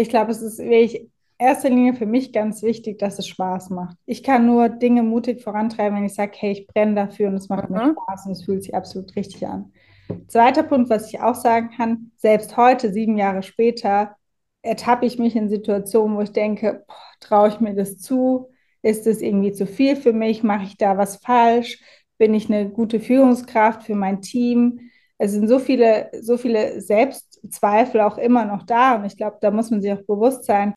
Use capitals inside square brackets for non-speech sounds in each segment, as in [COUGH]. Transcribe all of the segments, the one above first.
Ich glaube, es ist wirklich erster Linie für mich ganz wichtig, dass es Spaß macht. Ich kann nur Dinge mutig vorantreiben, wenn ich sage, hey, ich brenne dafür und es macht mhm. mir Spaß und es fühlt sich absolut richtig an. Zweiter Punkt, was ich auch sagen kann, selbst heute, sieben Jahre später, ertappe ich mich in Situationen, wo ich denke, traue ich mir das zu? Ist es irgendwie zu viel für mich? Mache ich da was falsch? Bin ich eine gute Führungskraft für mein Team? Es sind so viele, so viele Selbstzweifel auch immer noch da und ich glaube, da muss man sich auch bewusst sein.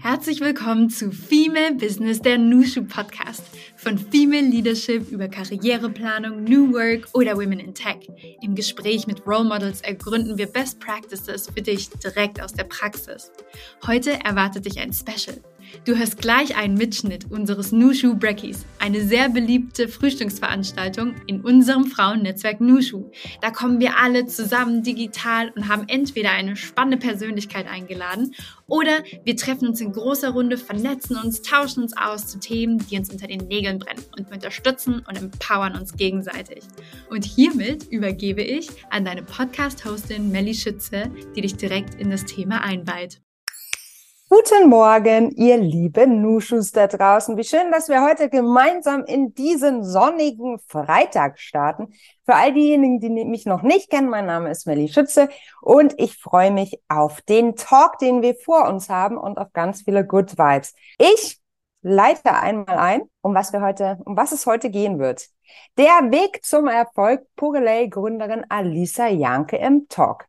Herzlich willkommen zu Female Business, der Nushu Podcast. Von Female Leadership über Karriereplanung, New Work oder Women in Tech. Im Gespräch mit Role Models ergründen wir Best Practices für dich direkt aus der Praxis. Heute erwartet dich ein Special. Du hörst gleich einen Mitschnitt unseres Nushu Breckies, eine sehr beliebte Frühstücksveranstaltung in unserem Frauennetzwerk Nushu. Da kommen wir alle zusammen digital und haben entweder eine spannende Persönlichkeit eingeladen oder wir treffen uns in großer Runde, vernetzen uns, tauschen uns aus zu Themen, die uns unter den Nägeln brennen und unterstützen und empowern uns gegenseitig. Und hiermit übergebe ich an deine Podcast-Hostin Melly Schütze, die dich direkt in das Thema einweiht. Guten Morgen, ihr lieben Nuschus da draußen. Wie schön, dass wir heute gemeinsam in diesen sonnigen Freitag starten. Für all diejenigen, die mich noch nicht kennen, mein Name ist Melly Schütze und ich freue mich auf den Talk, den wir vor uns haben und auf ganz viele Good Vibes. Ich leite einmal ein, um was wir heute, um was es heute gehen wird. Der Weg zum Erfolg, Purelay Gründerin Alisa Janke im Talk.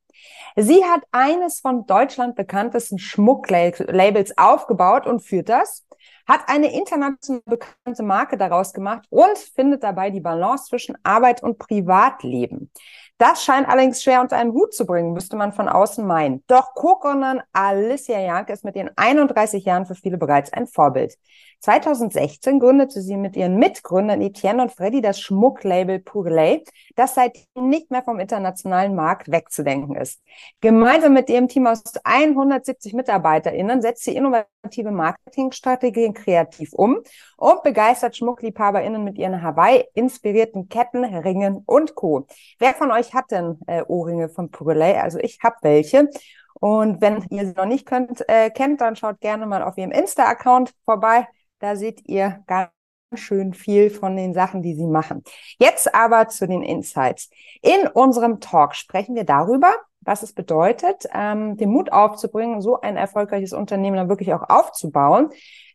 Sie hat eines von Deutschland bekanntesten Schmucklabels aufgebaut und führt das, hat eine international bekannte Marke daraus gemacht und findet dabei die Balance zwischen Arbeit und Privatleben. Das scheint allerdings schwer unter einen Hut zu bringen, müsste man von außen meinen. Doch Co-Gründerin Alicia Janke ist mit ihren 31 Jahren für viele bereits ein Vorbild. 2016 gründete sie mit ihren Mitgründern Etienne und Freddy das Schmucklabel Pourlay, das seitdem nicht mehr vom internationalen Markt wegzudenken ist. Gemeinsam mit ihrem Team aus 170 MitarbeiterInnen setzt sie innovative Marketingstrategien kreativ um und begeistert SchmuckliebhaberInnen mit ihren Hawaii-inspirierten Ketten, Ringen und Co. Wer von euch hat denn äh, Ohrringe von Pourlay? Also ich habe welche. Und wenn ihr sie noch nicht könnt, äh, kennt, dann schaut gerne mal auf ihrem Insta-Account vorbei. Da seht ihr ganz schön viel von den Sachen, die sie machen. Jetzt aber zu den Insights. In unserem Talk sprechen wir darüber, was es bedeutet, ähm, den Mut aufzubringen, so ein erfolgreiches Unternehmen dann wirklich auch aufzubauen,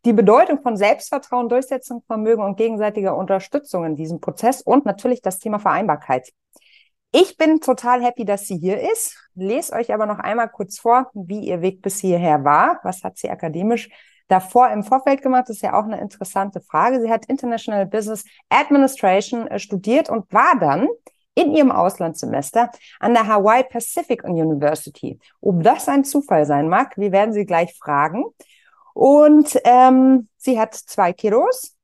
die Bedeutung von Selbstvertrauen, Durchsetzungsvermögen und gegenseitiger Unterstützung in diesem Prozess und natürlich das Thema Vereinbarkeit. Ich bin total happy, dass sie hier ist. Lese euch aber noch einmal kurz vor, wie ihr Weg bis hierher war. Was hat sie akademisch davor im Vorfeld gemacht? Das ist ja auch eine interessante Frage. Sie hat International Business Administration äh, studiert und war dann in ihrem Auslandssemester an der Hawaii Pacific University. Ob das ein Zufall sein mag, wir werden sie gleich fragen. Und ähm, sie hat zwei Kiddos,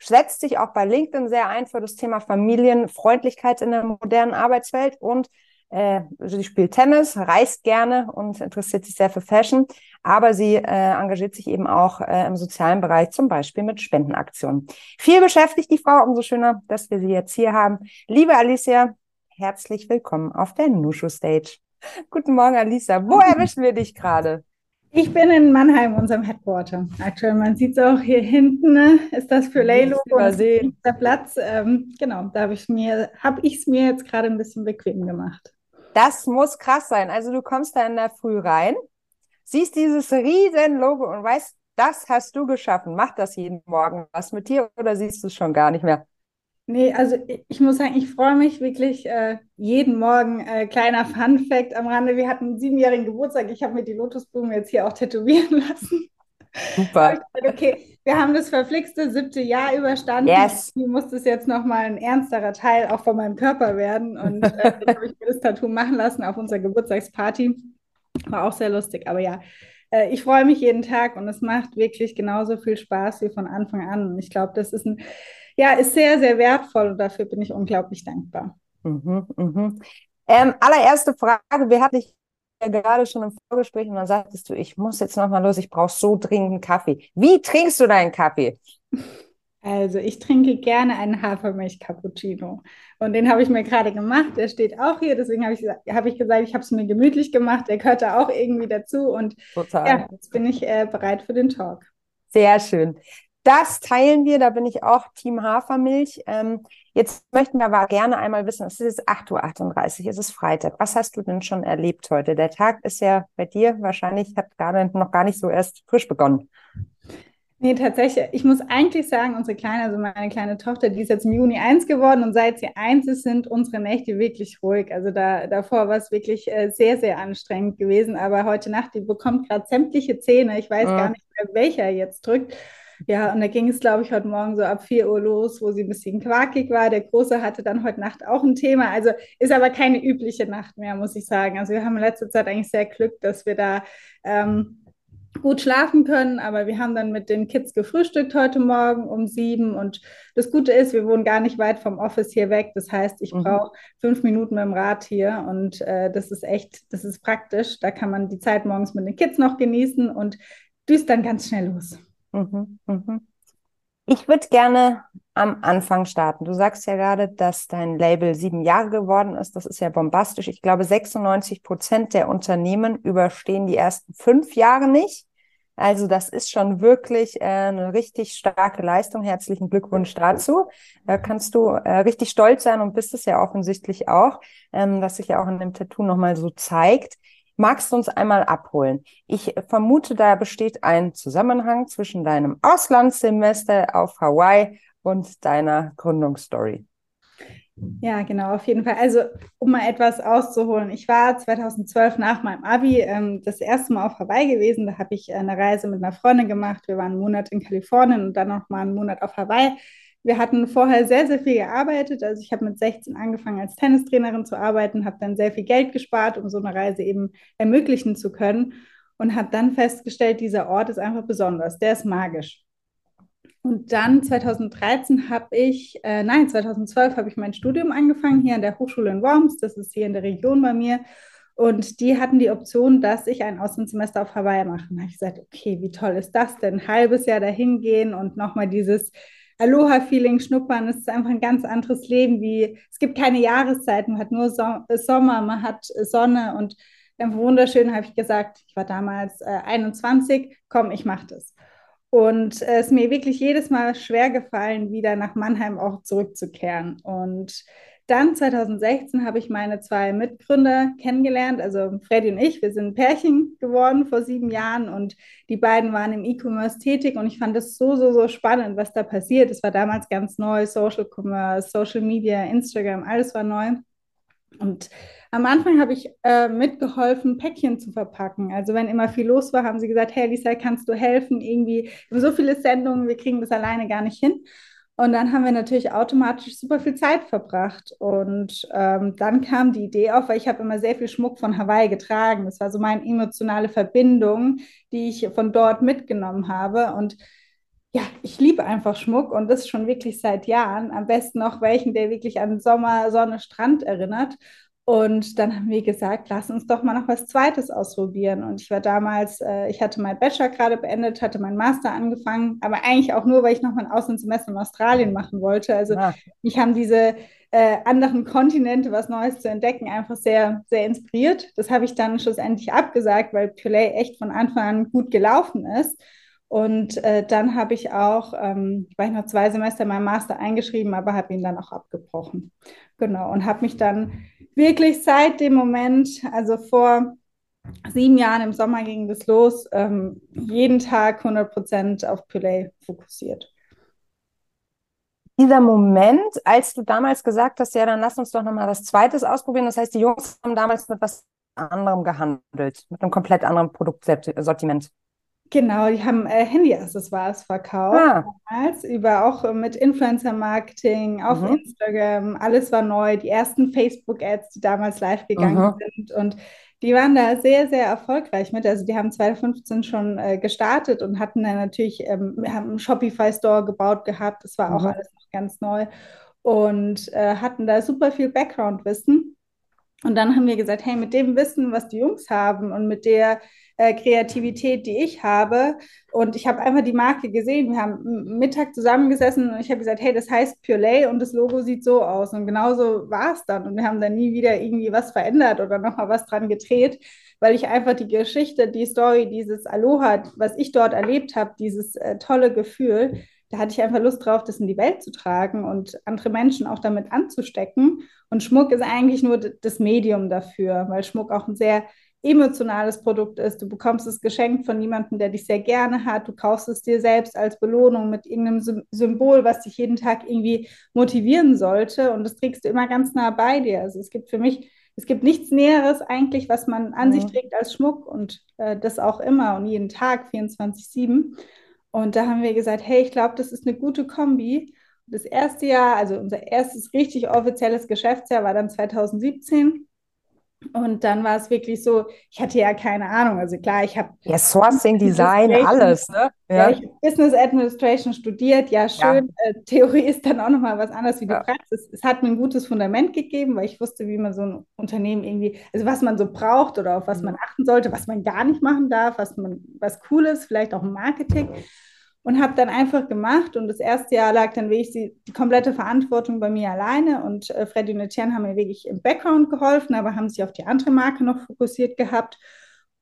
setzt sich auch bei LinkedIn sehr ein für das Thema Familienfreundlichkeit in der modernen Arbeitswelt und äh, sie spielt Tennis, reist gerne und interessiert sich sehr für Fashion, aber sie äh, engagiert sich eben auch äh, im sozialen Bereich, zum Beispiel mit Spendenaktionen. Viel beschäftigt die Frau, umso schöner, dass wir sie jetzt hier haben. Liebe Alicia, herzlich willkommen auf der Nushu Stage. [LAUGHS] Guten Morgen, Alicia. Wo erwischen wir dich gerade? Ich bin in Mannheim, unserem Headquarter. Aktuell, man sieht es auch hier hinten, ne? ist das für Laylogo der Platz. Ähm, genau, da habe ich mir, habe ich es mir jetzt gerade ein bisschen bequem gemacht. Das muss krass sein. Also du kommst da in der Früh rein, siehst dieses riesen Logo und weißt, das hast du geschaffen. Macht das jeden Morgen was mit dir oder siehst du es schon gar nicht mehr? Nee, also ich muss sagen, ich freue mich wirklich äh, jeden Morgen. Äh, kleiner Fun Fact am Rande, wir hatten einen siebenjährigen Geburtstag. Ich habe mir die Lotusblumen jetzt hier auch tätowieren [LAUGHS] lassen. Super. Okay, wir haben das verflixte siebte Jahr überstanden. Yes. Hier muss das jetzt nochmal ein ernsterer Teil auch von meinem Körper werden. Und äh, dann [LAUGHS] habe ich mir das Tattoo machen lassen auf unserer Geburtstagsparty. War auch sehr lustig. Aber ja, äh, ich freue mich jeden Tag und es macht wirklich genauso viel Spaß wie von Anfang an. Und ich glaube, das ist ein, ja, ist sehr, sehr wertvoll und dafür bin ich unglaublich dankbar. Mhm, mhm. Ähm, allererste Frage, wer hat dich ja gerade schon im Vorgespräch und dann sagtest du, ich muss jetzt nochmal los, ich brauche so dringend Kaffee. Wie trinkst du deinen Kaffee? Also ich trinke gerne einen Hafermilch-Cappuccino. Und den habe ich mir gerade gemacht. Der steht auch hier. Deswegen habe ich, hab ich gesagt, ich habe es mir gemütlich gemacht. Der gehört da auch irgendwie dazu. Und Total. ja, jetzt bin ich äh, bereit für den Talk. Sehr schön. Das teilen wir, da bin ich auch Team Hafermilch. Ähm, jetzt möchten wir aber gerne einmal wissen, es ist 8.38 Uhr, es ist Freitag. Was hast du denn schon erlebt heute? Der Tag ist ja bei dir wahrscheinlich, hat gerade noch gar nicht so erst frisch begonnen. Nee, tatsächlich. Ich muss eigentlich sagen, unsere Kleine, also meine kleine Tochter, die ist jetzt im Juni eins geworden und seit sie eins ist, sind unsere Nächte wirklich ruhig. Also da, davor war es wirklich äh, sehr, sehr anstrengend gewesen. Aber heute Nacht, die bekommt gerade sämtliche Zähne. Ich weiß ja. gar nicht mehr, welcher jetzt drückt. Ja, und da ging es, glaube ich, heute Morgen so ab 4 Uhr los, wo sie ein bisschen quakig war. Der Große hatte dann heute Nacht auch ein Thema. Also ist aber keine übliche Nacht mehr, muss ich sagen. Also wir haben in letzter Zeit eigentlich sehr Glück, dass wir da ähm, gut schlafen können, aber wir haben dann mit den Kids gefrühstückt heute Morgen um sieben und das Gute ist, wir wohnen gar nicht weit vom Office hier weg. Das heißt, ich mhm. brauche fünf Minuten mit dem Rad hier und äh, das ist echt, das ist praktisch. Da kann man die Zeit morgens mit den Kids noch genießen und düst dann ganz schnell los. Mhm. Mhm. Ich würde gerne am Anfang starten. Du sagst ja gerade, dass dein Label sieben Jahre geworden ist. Das ist ja bombastisch. Ich glaube, 96 Prozent der Unternehmen überstehen die ersten fünf Jahre nicht. Also das ist schon wirklich äh, eine richtig starke Leistung. Herzlichen Glückwunsch dazu. Da kannst du äh, richtig stolz sein und bist es ja offensichtlich auch, ähm, was sich ja auch in dem Tattoo nochmal so zeigt. Magst du uns einmal abholen? Ich vermute, da besteht ein Zusammenhang zwischen deinem Auslandssemester auf Hawaii und deiner Gründungsstory. Ja, genau, auf jeden Fall. Also, um mal etwas auszuholen. Ich war 2012 nach meinem Abi ähm, das erste Mal auf Hawaii gewesen. Da habe ich eine Reise mit einer Freundin gemacht. Wir waren einen Monat in Kalifornien und dann noch mal einen Monat auf Hawaii. Wir hatten vorher sehr, sehr viel gearbeitet. Also ich habe mit 16 angefangen als Tennistrainerin zu arbeiten, habe dann sehr viel Geld gespart, um so eine Reise eben ermöglichen zu können und habe dann festgestellt, dieser Ort ist einfach besonders, der ist magisch. Und dann 2013 habe ich, äh, nein, 2012 habe ich mein Studium angefangen hier an der Hochschule in Worms, das ist hier in der Region bei mir. Und die hatten die Option, dass ich ein Auslandssemester auf Hawaii mache. Da habe ich gesagt, okay, wie toll ist das denn? Ein halbes Jahr dahin gehen und nochmal dieses Aloha-Feeling schnuppern. Es ist einfach ein ganz anderes Leben. Wie es gibt keine Jahreszeiten, man hat nur so Sommer, man hat Sonne und einfach wunderschön. Habe ich gesagt, ich war damals äh, 21, komm, ich mache das. Und äh, es ist mir wirklich jedes Mal schwer gefallen, wieder nach Mannheim auch zurückzukehren. Und dann 2016 habe ich meine zwei Mitgründer kennengelernt, also Freddy und ich. Wir sind Pärchen geworden vor sieben Jahren und die beiden waren im E-Commerce tätig und ich fand es so, so, so spannend, was da passiert. Es war damals ganz neu, Social Commerce, Social Media, Instagram, alles war neu. Und am Anfang habe ich äh, mitgeholfen, Päckchen zu verpacken. Also wenn immer viel los war, haben sie gesagt, hey Lisa, kannst du helfen? Irgendwie, wir haben so viele Sendungen, wir kriegen das alleine gar nicht hin. Und dann haben wir natürlich automatisch super viel Zeit verbracht. Und ähm, dann kam die Idee auf, weil ich habe immer sehr viel Schmuck von Hawaii getragen. Das war so meine emotionale Verbindung, die ich von dort mitgenommen habe. Und ja, ich liebe einfach Schmuck und das schon wirklich seit Jahren. Am besten noch welchen, der wirklich an Sommer, Sonne, Strand erinnert. Und dann haben wir gesagt, lass uns doch mal noch was Zweites ausprobieren. Und ich war damals, äh, ich hatte meinen Bachelor gerade beendet, hatte meinen Master angefangen, aber eigentlich auch nur, weil ich noch mein Auslandssemester in Australien machen wollte. Also ja. mich haben diese äh, anderen Kontinente, was Neues zu entdecken, einfach sehr, sehr inspiriert. Das habe ich dann schlussendlich abgesagt, weil Pulay echt von Anfang an gut gelaufen ist. Und äh, dann habe ich auch, ähm, war ich noch zwei Semester in meinem Master eingeschrieben, aber habe ihn dann auch abgebrochen. Genau, und habe mich dann wirklich seit dem Moment, also vor sieben Jahren im Sommer ging das los, ähm, jeden Tag 100 Prozent auf Play fokussiert. Dieser Moment, als du damals gesagt hast, ja, dann lass uns doch nochmal was Zweites ausprobieren. Das heißt, die Jungs haben damals mit was anderem gehandelt, mit einem komplett anderen Produktsortiment. Genau, die haben äh, Handy-Accessoires verkauft ah. damals, über auch äh, mit Influencer-Marketing auf mhm. Instagram. Alles war neu. Die ersten Facebook-Ads, die damals live gegangen mhm. sind. Und die waren da sehr, sehr erfolgreich mit. Also die haben 2015 schon äh, gestartet und hatten dann natürlich, ähm, haben einen Shopify-Store gebaut gehabt. Das war mhm. auch alles noch ganz neu. Und äh, hatten da super viel Background-Wissen Und dann haben wir gesagt, hey, mit dem Wissen, was die Jungs haben und mit der äh, Kreativität, die ich habe, und ich habe einfach die Marke gesehen. Wir haben Mittag zusammengesessen und ich habe gesagt, hey, das heißt Purelay und das Logo sieht so aus. Und genauso war es dann. Und wir haben dann nie wieder irgendwie was verändert oder nochmal was dran gedreht, weil ich einfach die Geschichte, die Story, dieses Aloha, was ich dort erlebt habe, dieses äh, tolle Gefühl, da hatte ich einfach Lust drauf, das in die Welt zu tragen und andere Menschen auch damit anzustecken. Und Schmuck ist eigentlich nur das Medium dafür, weil Schmuck auch ein sehr emotionales Produkt ist. Du bekommst es geschenkt von jemandem, der dich sehr gerne hat. Du kaufst es dir selbst als Belohnung mit irgendeinem Symbol, was dich jeden Tag irgendwie motivieren sollte. Und das trägst du immer ganz nah bei dir. Also es gibt für mich, es gibt nichts Näheres eigentlich, was man an mhm. sich trägt als Schmuck und äh, das auch immer und jeden Tag 24-7. Und da haben wir gesagt, hey, ich glaube, das ist eine gute Kombi. Das erste Jahr, also unser erstes richtig offizielles Geschäftsjahr war dann 2017. Und dann war es wirklich so, ich hatte ja keine Ahnung. Also klar, ich habe. Ja, Sourcing, Design, alles, ne? Ja. ja, ich habe Business Administration studiert. Ja, schön. Ja. Äh, Theorie ist dann auch nochmal was anderes wie die ja. Praxis. Es hat mir ein gutes Fundament gegeben, weil ich wusste, wie man so ein Unternehmen irgendwie, also was man so braucht oder auf was mhm. man achten sollte, was man gar nicht machen darf, was man, was cool ist, vielleicht auch Marketing und habe dann einfach gemacht. Und das erste Jahr lag dann wirklich die, die komplette Verantwortung bei mir alleine. Und äh, Freddy und Etienne haben mir wirklich im Background geholfen, aber haben sich auf die andere Marke noch fokussiert gehabt.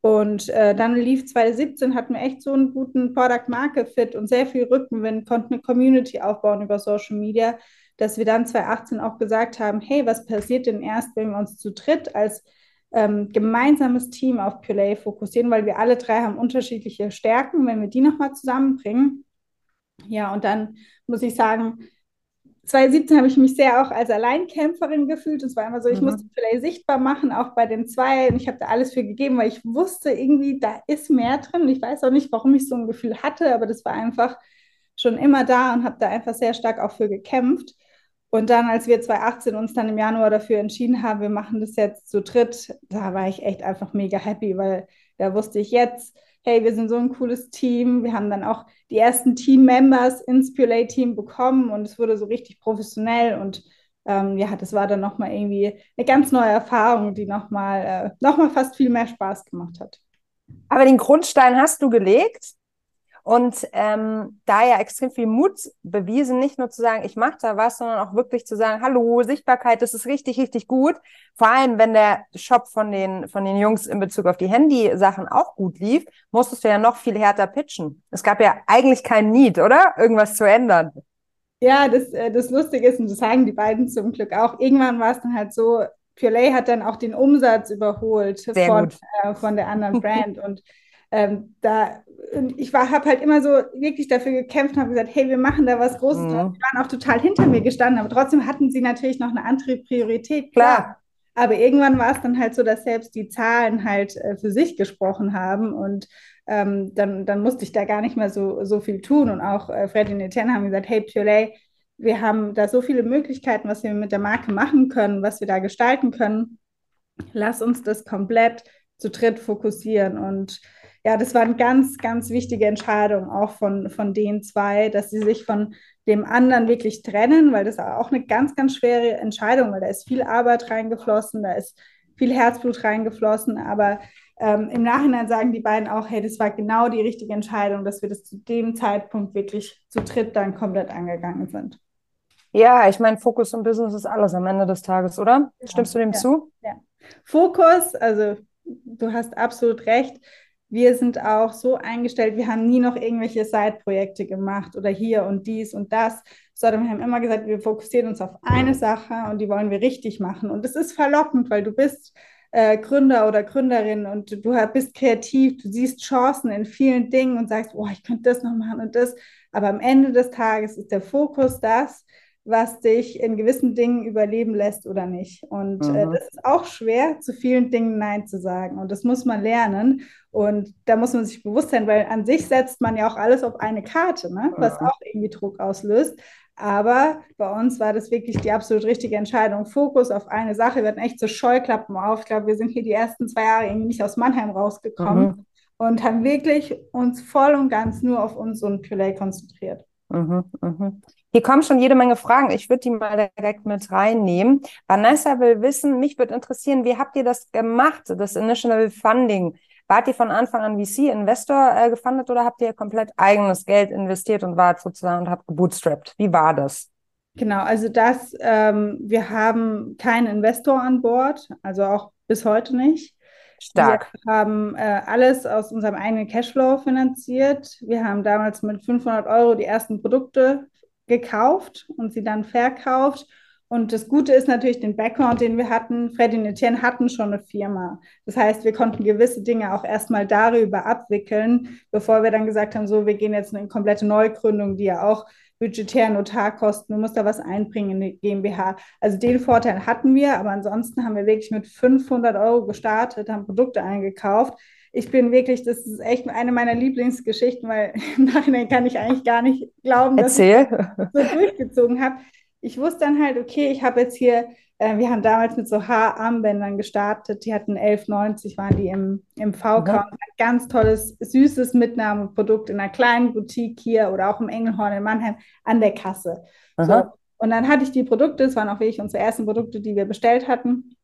Und äh, dann lief 2017, hatten wir echt so einen guten Product Market Fit und sehr viel Rückenwind, konnten eine Community aufbauen über Social Media, dass wir dann 2018 auch gesagt haben, hey, was passiert denn erst, wenn wir uns zu dritt als ähm, gemeinsames Team auf Purelay fokussieren, weil wir alle drei haben unterschiedliche Stärken, wenn wir die nochmal zusammenbringen. Ja, und dann muss ich sagen, 2017 habe ich mich sehr auch als Alleinkämpferin gefühlt. Es war immer so, ich mhm. musste Purelay sichtbar machen, auch bei den zwei. Und ich habe da alles für gegeben, weil ich wusste irgendwie, da ist mehr drin. Ich weiß auch nicht, warum ich so ein Gefühl hatte, aber das war einfach schon immer da und habe da einfach sehr stark auch für gekämpft. Und dann, als wir 2018 uns dann im Januar dafür entschieden haben, wir machen das jetzt zu dritt, da war ich echt einfach mega happy, weil da wusste ich jetzt, hey, wir sind so ein cooles Team. Wir haben dann auch die ersten Team-Members ins Purelay-Team bekommen und es wurde so richtig professionell und ähm, ja, das war dann nochmal irgendwie eine ganz neue Erfahrung, die nochmal äh, noch fast viel mehr Spaß gemacht hat. Aber den Grundstein hast du gelegt und ähm, da ja extrem viel Mut bewiesen, nicht nur zu sagen, ich mache da was, sondern auch wirklich zu sagen, hallo, Sichtbarkeit, das ist richtig, richtig gut. Vor allem, wenn der Shop von den, von den Jungs in Bezug auf die Handy-Sachen auch gut lief, musstest du ja noch viel härter pitchen. Es gab ja eigentlich keinen Need, oder? Irgendwas zu ändern. Ja, das, äh, das Lustige ist, und das sagen die beiden zum Glück auch, irgendwann war es dann halt so, Purelay hat dann auch den Umsatz überholt von, äh, von der anderen Brand. und ähm, da, ich habe halt immer so wirklich dafür gekämpft und habe gesagt, hey, wir machen da was Großes. Mhm. Die waren auch total hinter mir gestanden, aber trotzdem hatten sie natürlich noch eine andere Priorität. Klar. Aber irgendwann war es dann halt so, dass selbst die Zahlen halt äh, für sich gesprochen haben und ähm, dann, dann musste ich da gar nicht mehr so, so viel tun. Und auch äh, Freddy und Etienne haben gesagt, hey, Purelay, wir haben da so viele Möglichkeiten, was wir mit der Marke machen können, was wir da gestalten können. Lass uns das komplett zu dritt fokussieren. Und ja, das war eine ganz, ganz wichtige Entscheidung auch von, von den zwei, dass sie sich von dem anderen wirklich trennen, weil das auch eine ganz, ganz schwere Entscheidung, weil da ist viel Arbeit reingeflossen, da ist viel Herzblut reingeflossen, aber ähm, im Nachhinein sagen die beiden auch, hey, das war genau die richtige Entscheidung, dass wir das zu dem Zeitpunkt wirklich zu dritt dann komplett angegangen sind. Ja, ich meine, Fokus und Business ist alles am Ende des Tages, oder? Ja, Stimmst du dem ja, zu? Ja. Fokus, also du hast absolut recht wir sind auch so eingestellt, wir haben nie noch irgendwelche Side-Projekte gemacht oder hier und dies und das, sondern wir haben immer gesagt, wir fokussieren uns auf eine Sache und die wollen wir richtig machen. Und es ist verlockend, weil du bist äh, Gründer oder Gründerin und du bist kreativ, du siehst Chancen in vielen Dingen und sagst, oh, ich könnte das noch machen und das. Aber am Ende des Tages ist der Fokus das, was dich in gewissen Dingen überleben lässt oder nicht. Und äh, mhm. äh, das ist auch schwer, zu vielen Dingen Nein zu sagen. Und das muss man lernen. Und da muss man sich bewusst sein, weil an sich setzt man ja auch alles auf eine Karte, ne? was auch irgendwie Druck auslöst. Aber bei uns war das wirklich die absolut richtige Entscheidung. Fokus auf eine Sache. Wir hatten echt so Scheuklappen auf. Ich glaube, wir sind hier die ersten zwei Jahre irgendwie nicht aus Mannheim rausgekommen mhm. und haben wirklich uns voll und ganz nur auf uns und Purelay konzentriert. Mhm, mhm. Hier kommen schon jede Menge Fragen. Ich würde die mal direkt mit reinnehmen. Vanessa will wissen, mich würde interessieren, wie habt ihr das gemacht, das Initial Funding? Wart ihr von Anfang an VC-Investor äh, gefundet oder habt ihr komplett eigenes Geld investiert und wart sozusagen und habt gebootstrapped? Wie war das? Genau, also das, ähm, wir haben keinen Investor an Bord, also auch bis heute nicht. Stark. Wir haben äh, alles aus unserem eigenen Cashflow finanziert. Wir haben damals mit 500 Euro die ersten Produkte gekauft und sie dann verkauft und das Gute ist natürlich den Background, den wir hatten. Freddy und Etienne hatten schon eine Firma. Das heißt, wir konnten gewisse Dinge auch erstmal darüber abwickeln, bevor wir dann gesagt haben, so, wir gehen jetzt in eine komplette Neugründung, die ja auch budgetär Notarkosten, du musst da was einbringen in die GmbH. Also den Vorteil hatten wir, aber ansonsten haben wir wirklich mit 500 Euro gestartet, haben Produkte eingekauft. Ich bin wirklich, das ist echt eine meiner Lieblingsgeschichten, weil [LAUGHS] im Nachhinein kann ich eigentlich gar nicht glauben, dass Erzähl. ich das so durchgezogen habe ich wusste dann halt, okay, ich habe jetzt hier, äh, wir haben damals mit so Haararmbändern gestartet, die hatten 11,90, waren die im, im VK. Mhm. Ein ganz tolles, süßes Mitnahmeprodukt in einer kleinen Boutique hier oder auch im Engelhorn in Mannheim an der Kasse. So. Und dann hatte ich die Produkte, es waren auch wirklich unsere ersten Produkte, die wir bestellt hatten.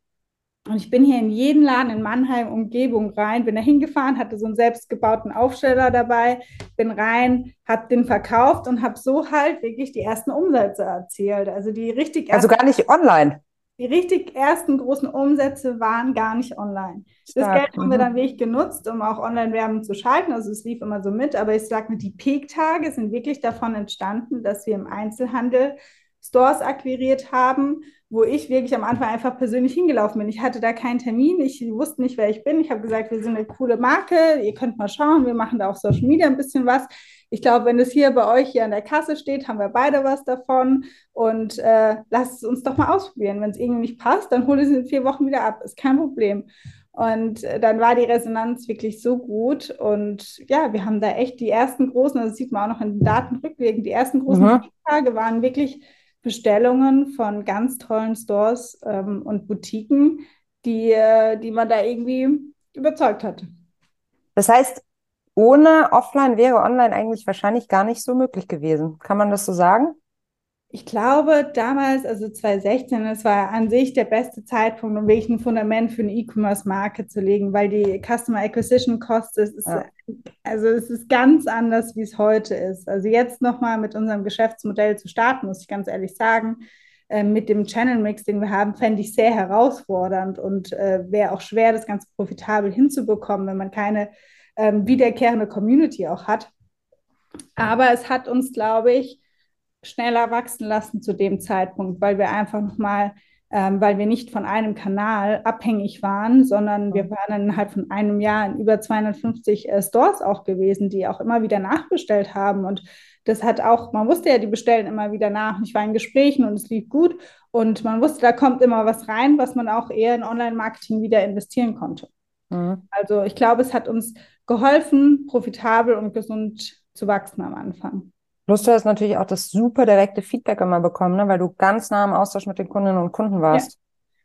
Und ich bin hier in jeden Laden in Mannheim, Umgebung rein, bin da hingefahren, hatte so einen selbstgebauten Aufsteller dabei, bin rein, habe den verkauft und habe so halt wirklich die ersten Umsätze erzielt. Also die richtig Also gar nicht online. Die richtig ersten großen Umsätze waren gar nicht online. Stark. Das Geld haben wir mhm. dann wirklich genutzt, um auch Online-Werbung zu schalten. Also es lief immer so mit, aber ich sage mir, die Peak-Tage sind wirklich davon entstanden, dass wir im Einzelhandel Stores akquiriert haben, wo ich wirklich am Anfang einfach persönlich hingelaufen bin. Ich hatte da keinen Termin, ich wusste nicht, wer ich bin. Ich habe gesagt, wir sind eine coole Marke, ihr könnt mal schauen, wir machen da auf Social Media ein bisschen was. Ich glaube, wenn es hier bei euch hier an der Kasse steht, haben wir beide was davon und äh, lasst es uns doch mal ausprobieren. Wenn es irgendwie nicht passt, dann hole ich es in vier Wochen wieder ab, ist kein Problem. Und äh, dann war die Resonanz wirklich so gut. Und ja, wir haben da echt die ersten großen, also das sieht man auch noch in den Daten rückwirkend, die ersten großen mhm. Tage waren wirklich Bestellungen von ganz tollen Stores ähm, und Boutiquen, die, äh, die man da irgendwie überzeugt hat. Das heißt, ohne Offline wäre Online eigentlich wahrscheinlich gar nicht so möglich gewesen. Kann man das so sagen? Ich glaube, damals, also 2016, das war an sich der beste Zeitpunkt, um wirklich ein Fundament für eine E-Commerce-Marke zu legen, weil die Customer Acquisition Cost ist, ist ja. also es ist ganz anders, wie es heute ist. Also jetzt nochmal mit unserem Geschäftsmodell zu starten, muss ich ganz ehrlich sagen, äh, mit dem Channel Mix, den wir haben, fände ich sehr herausfordernd und äh, wäre auch schwer, das Ganze profitabel hinzubekommen, wenn man keine ähm, wiederkehrende Community auch hat. Aber es hat uns, glaube ich, schneller wachsen lassen zu dem Zeitpunkt, weil wir einfach nochmal, ähm, weil wir nicht von einem Kanal abhängig waren, sondern wir waren innerhalb von einem Jahr in über 250 äh, Stores auch gewesen, die auch immer wieder nachbestellt haben. Und das hat auch, man wusste ja, die bestellen immer wieder nach. Ich war in Gesprächen und es lief gut. Und man wusste, da kommt immer was rein, was man auch eher in Online-Marketing wieder investieren konnte. Mhm. Also ich glaube, es hat uns geholfen, profitabel und gesund zu wachsen am Anfang. Plus du hast natürlich auch das super direkte Feedback immer bekommen, ne? weil du ganz nah im Austausch mit den Kundinnen und Kunden warst.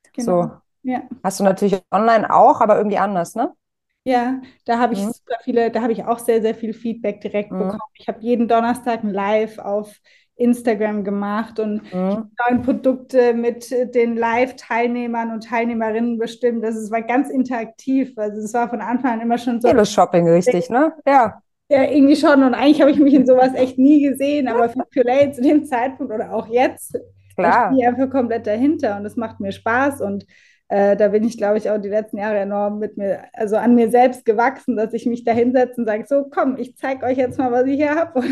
Ja, genau. So. Ja. Hast du natürlich online auch, aber irgendwie anders, ne? Ja, da habe ich mhm. super viele, da habe ich auch sehr, sehr viel Feedback direkt mhm. bekommen. Ich habe jeden Donnerstag ein Live auf Instagram gemacht und mhm. neue Produkte mit den Live-Teilnehmern und Teilnehmerinnen bestimmt. Das ist, war ganz interaktiv. Also es war von Anfang an immer schon so. Tele-Shopping, richtig, ne? Ja. Ja, irgendwie schon. Und eigentlich habe ich mich in sowas echt nie gesehen, aber [LAUGHS] für Purelay zu dem Zeitpunkt oder auch jetzt, Klar. ich bin einfach komplett dahinter und es macht mir Spaß und äh, da bin ich, glaube ich, auch die letzten Jahre enorm mit mir, also an mir selbst gewachsen, dass ich mich da hinsetze und sage, so komm, ich zeige euch jetzt mal, was ich hier habe.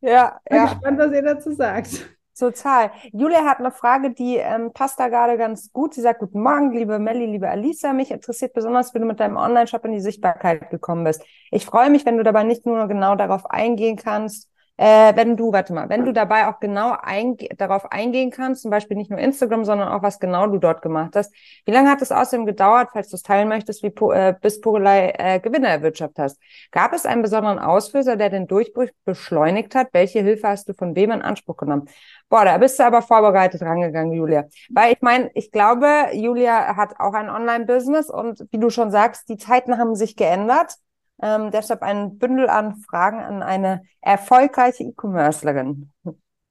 Ja, [LAUGHS] bin ja. gespannt, was ihr dazu sagt. Total. Julia hat eine Frage, die ähm, passt da gerade ganz gut. Sie sagt, guten Morgen, liebe Melli, liebe Alisa. Mich interessiert besonders, wie du mit deinem Online-Shop in die Sichtbarkeit gekommen bist. Ich freue mich, wenn du dabei nicht nur genau darauf eingehen kannst, äh, wenn du, warte mal, wenn du dabei auch genau einge darauf eingehen kannst, zum Beispiel nicht nur Instagram, sondern auch was genau du dort gemacht hast. Wie lange hat es außerdem gedauert, falls du es teilen möchtest, wie äh, bis Purelei äh, Gewinne erwirtschaftet hast? Gab es einen besonderen Auslöser, der den Durchbruch beschleunigt hat? Welche Hilfe hast du von wem in Anspruch genommen? Boah, da bist du aber vorbereitet rangegangen, Julia. Weil ich meine, ich glaube, Julia hat auch ein Online-Business und wie du schon sagst, die Zeiten haben sich geändert. Ähm, deshalb ein Bündel an Fragen an eine erfolgreiche E-Commercerin.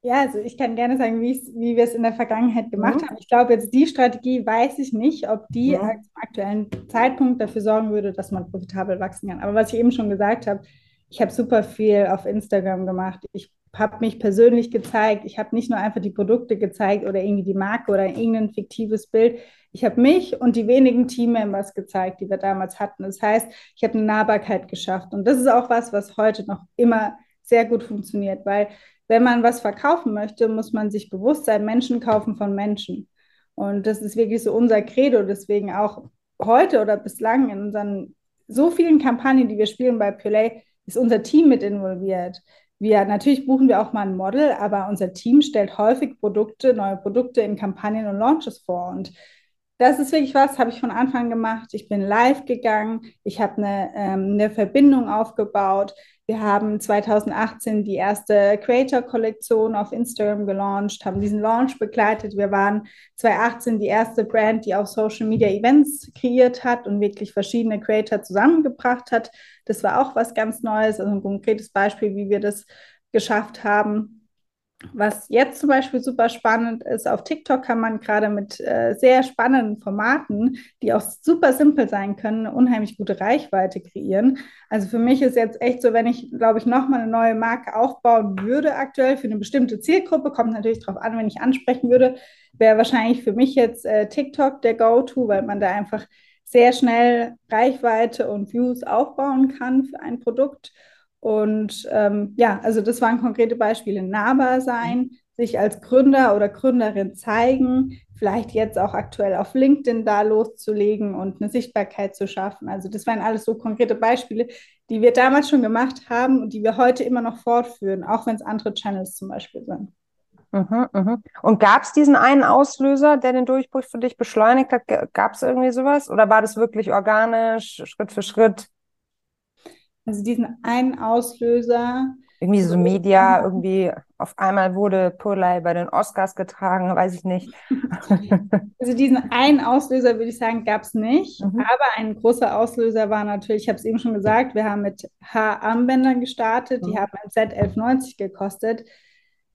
Ja, also ich kann gerne sagen, wie wir es in der Vergangenheit gemacht mhm. haben. Ich glaube, jetzt die Strategie weiß ich nicht, ob die mhm. zum aktuellen Zeitpunkt dafür sorgen würde, dass man profitabel wachsen kann. Aber was ich eben schon gesagt habe, ich habe super viel auf Instagram gemacht. Ich habe mich persönlich gezeigt. Ich habe nicht nur einfach die Produkte gezeigt oder irgendwie die Marke oder irgendein fiktives Bild. Ich habe mich und die wenigen Teammembers gezeigt, die wir damals hatten. Das heißt, ich habe eine Nahbarkeit geschafft. Und das ist auch was, was heute noch immer sehr gut funktioniert, weil wenn man was verkaufen möchte, muss man sich bewusst sein, Menschen kaufen von Menschen. Und das ist wirklich so unser Credo. Deswegen auch heute oder bislang in unseren so vielen Kampagnen, die wir spielen bei Pulay, ist unser Team mit involviert. Wir natürlich buchen wir auch mal ein Model, aber unser Team stellt häufig Produkte, neue Produkte in Kampagnen und Launches vor. Und das ist wirklich was, habe ich von Anfang gemacht. Ich bin live gegangen, ich habe eine, ähm, eine Verbindung aufgebaut. Wir haben 2018 die erste Creator-Kollektion auf Instagram gelauncht, haben diesen Launch begleitet. Wir waren 2018 die erste Brand, die auch Social Media Events kreiert hat und wirklich verschiedene Creator zusammengebracht hat. Das war auch was ganz Neues, also ein konkretes Beispiel, wie wir das geschafft haben. Was jetzt zum Beispiel super spannend ist, auf TikTok kann man gerade mit äh, sehr spannenden Formaten, die auch super simpel sein können, eine unheimlich gute Reichweite kreieren. Also für mich ist jetzt echt so, wenn ich, glaube ich, nochmal eine neue Marke aufbauen würde aktuell für eine bestimmte Zielgruppe, kommt natürlich darauf an, wenn ich ansprechen würde, wäre wahrscheinlich für mich jetzt äh, TikTok der Go-To, weil man da einfach sehr schnell Reichweite und Views aufbauen kann für ein Produkt. Und ähm, ja, also das waren konkrete Beispiele. Nahbar sein, sich als Gründer oder Gründerin zeigen, vielleicht jetzt auch aktuell auf LinkedIn da loszulegen und eine Sichtbarkeit zu schaffen. Also das waren alles so konkrete Beispiele, die wir damals schon gemacht haben und die wir heute immer noch fortführen, auch wenn es andere Channels zum Beispiel sind. Mhm, mhm. Und gab es diesen einen Auslöser, der den Durchbruch für dich beschleunigt hat? Gab es irgendwie sowas? Oder war das wirklich organisch, Schritt für Schritt? Also diesen einen Auslöser. Irgendwie so Media, [LAUGHS] irgendwie auf einmal wurde Purley bei den Oscars getragen, weiß ich nicht. [LAUGHS] also diesen einen Auslöser, würde ich sagen, gab es nicht. Mhm. Aber ein großer Auslöser war natürlich, ich habe es eben schon gesagt, wir haben mit Haararmbändern gestartet, die mhm. haben ein Set 11,90 gekostet.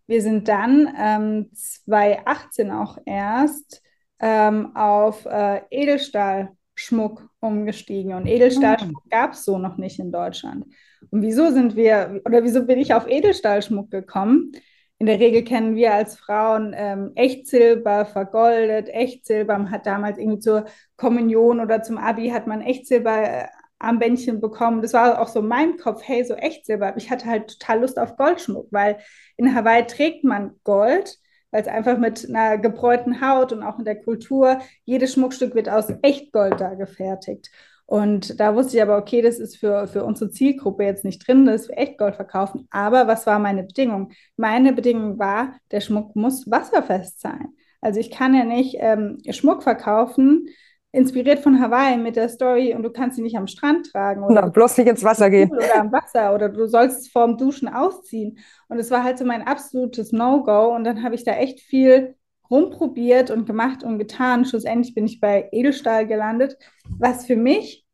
Wir sind dann ähm, 2018 auch erst ähm, auf äh, Edelstahl Schmuck umgestiegen und Edelstahlschmuck mhm. gab es so noch nicht in Deutschland. Und wieso sind wir, oder wieso bin ich auf Edelstahlschmuck gekommen? In der Regel kennen wir als Frauen ähm, Echtsilber, vergoldet, Echtsilber. Man hat damals irgendwie zur Kommunion oder zum Abi hat man Echtsilber äh, Armbändchen bekommen. Das war auch so mein Kopf, hey, so Echtsilber. Ich hatte halt total Lust auf Goldschmuck, weil in Hawaii trägt man Gold weil es einfach mit einer gebräunten Haut und auch in der Kultur, jedes Schmuckstück wird aus Echtgold da gefertigt. Und da wusste ich aber, okay, das ist für, für unsere Zielgruppe jetzt nicht drin, das wir Echtgold verkaufen. Aber was war meine Bedingung? Meine Bedingung war, der Schmuck muss wasserfest sein. Also ich kann ja nicht ähm, Schmuck verkaufen, inspiriert von Hawaii mit der Story und du kannst sie nicht am Strand tragen oder Na, bloß nicht ins Wasser gehen oder am Wasser oder du sollst es vorm Duschen ausziehen und es war halt so mein absolutes No-Go und dann habe ich da echt viel rumprobiert und gemacht und getan. Schlussendlich bin ich bei Edelstahl gelandet, was für mich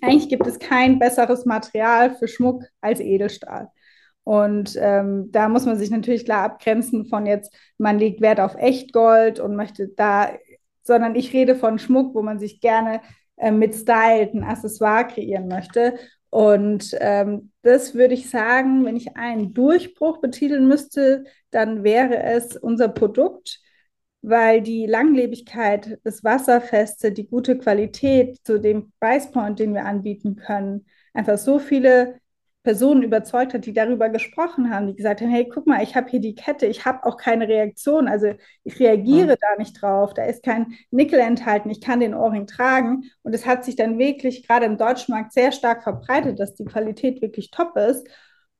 eigentlich gibt es kein besseres Material für Schmuck als Edelstahl. Und ähm, da muss man sich natürlich klar abgrenzen von jetzt, man legt Wert auf Echtgold und möchte da sondern ich rede von Schmuck, wo man sich gerne äh, mit stylt, ein Accessoire kreieren möchte. Und ähm, das würde ich sagen, wenn ich einen Durchbruch betiteln müsste, dann wäre es unser Produkt, weil die Langlebigkeit, das Wasserfeste, die gute Qualität zu dem Pricepoint, den wir anbieten können, einfach so viele Personen überzeugt hat, die darüber gesprochen haben, die gesagt haben, hey, guck mal, ich habe hier die Kette, ich habe auch keine Reaktion, also ich reagiere ja. da nicht drauf, da ist kein Nickel enthalten, ich kann den Ohrring tragen und es hat sich dann wirklich gerade im deutschen Markt sehr stark verbreitet, dass die Qualität wirklich top ist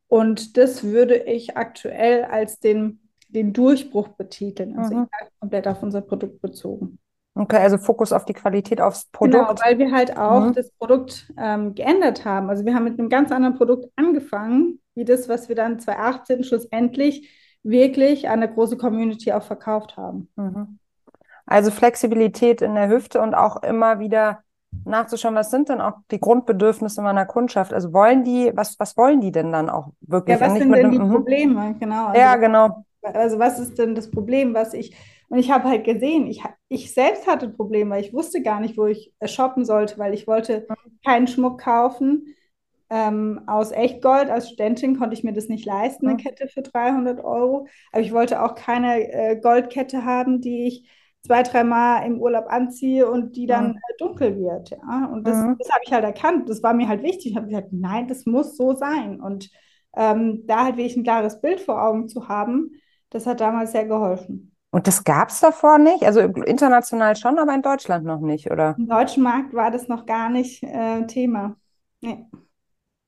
und das würde ich aktuell als den, den Durchbruch betiteln, also mhm. komplett auf unser Produkt bezogen. Okay, also Fokus auf die Qualität, aufs Produkt. Genau, weil wir halt auch mhm. das Produkt ähm, geändert haben. Also wir haben mit einem ganz anderen Produkt angefangen, wie das, was wir dann 2018 schlussendlich wirklich an eine große Community auch verkauft haben. Mhm. Also Flexibilität in der Hüfte und auch immer wieder nachzuschauen, was sind denn auch die Grundbedürfnisse meiner Kundschaft? Also wollen die, was, was wollen die denn dann auch wirklich? Ja, was sind denn die mhm. Probleme? Genau. Also ja, genau Also was ist denn das Problem, was ich, und ich habe halt gesehen, ich, ich selbst hatte Probleme, weil ich wusste gar nicht, wo ich shoppen sollte, weil ich wollte keinen Schmuck kaufen ähm, aus Echtgold. Als Studentin konnte ich mir das nicht leisten, eine Kette für 300 Euro. Aber ich wollte auch keine äh, Goldkette haben, die ich zwei, dreimal im Urlaub anziehe und die dann mhm. dunkel wird. Ja? Und das, mhm. das habe ich halt erkannt. Das war mir halt wichtig. Ich habe gesagt, nein, das muss so sein. Und ähm, da halt wirklich ein klares Bild vor Augen zu haben, das hat damals sehr geholfen. Und das gab es davor nicht? Also international schon, aber in Deutschland noch nicht, oder? Im deutschen Markt war das noch gar nicht äh, Thema. Nee.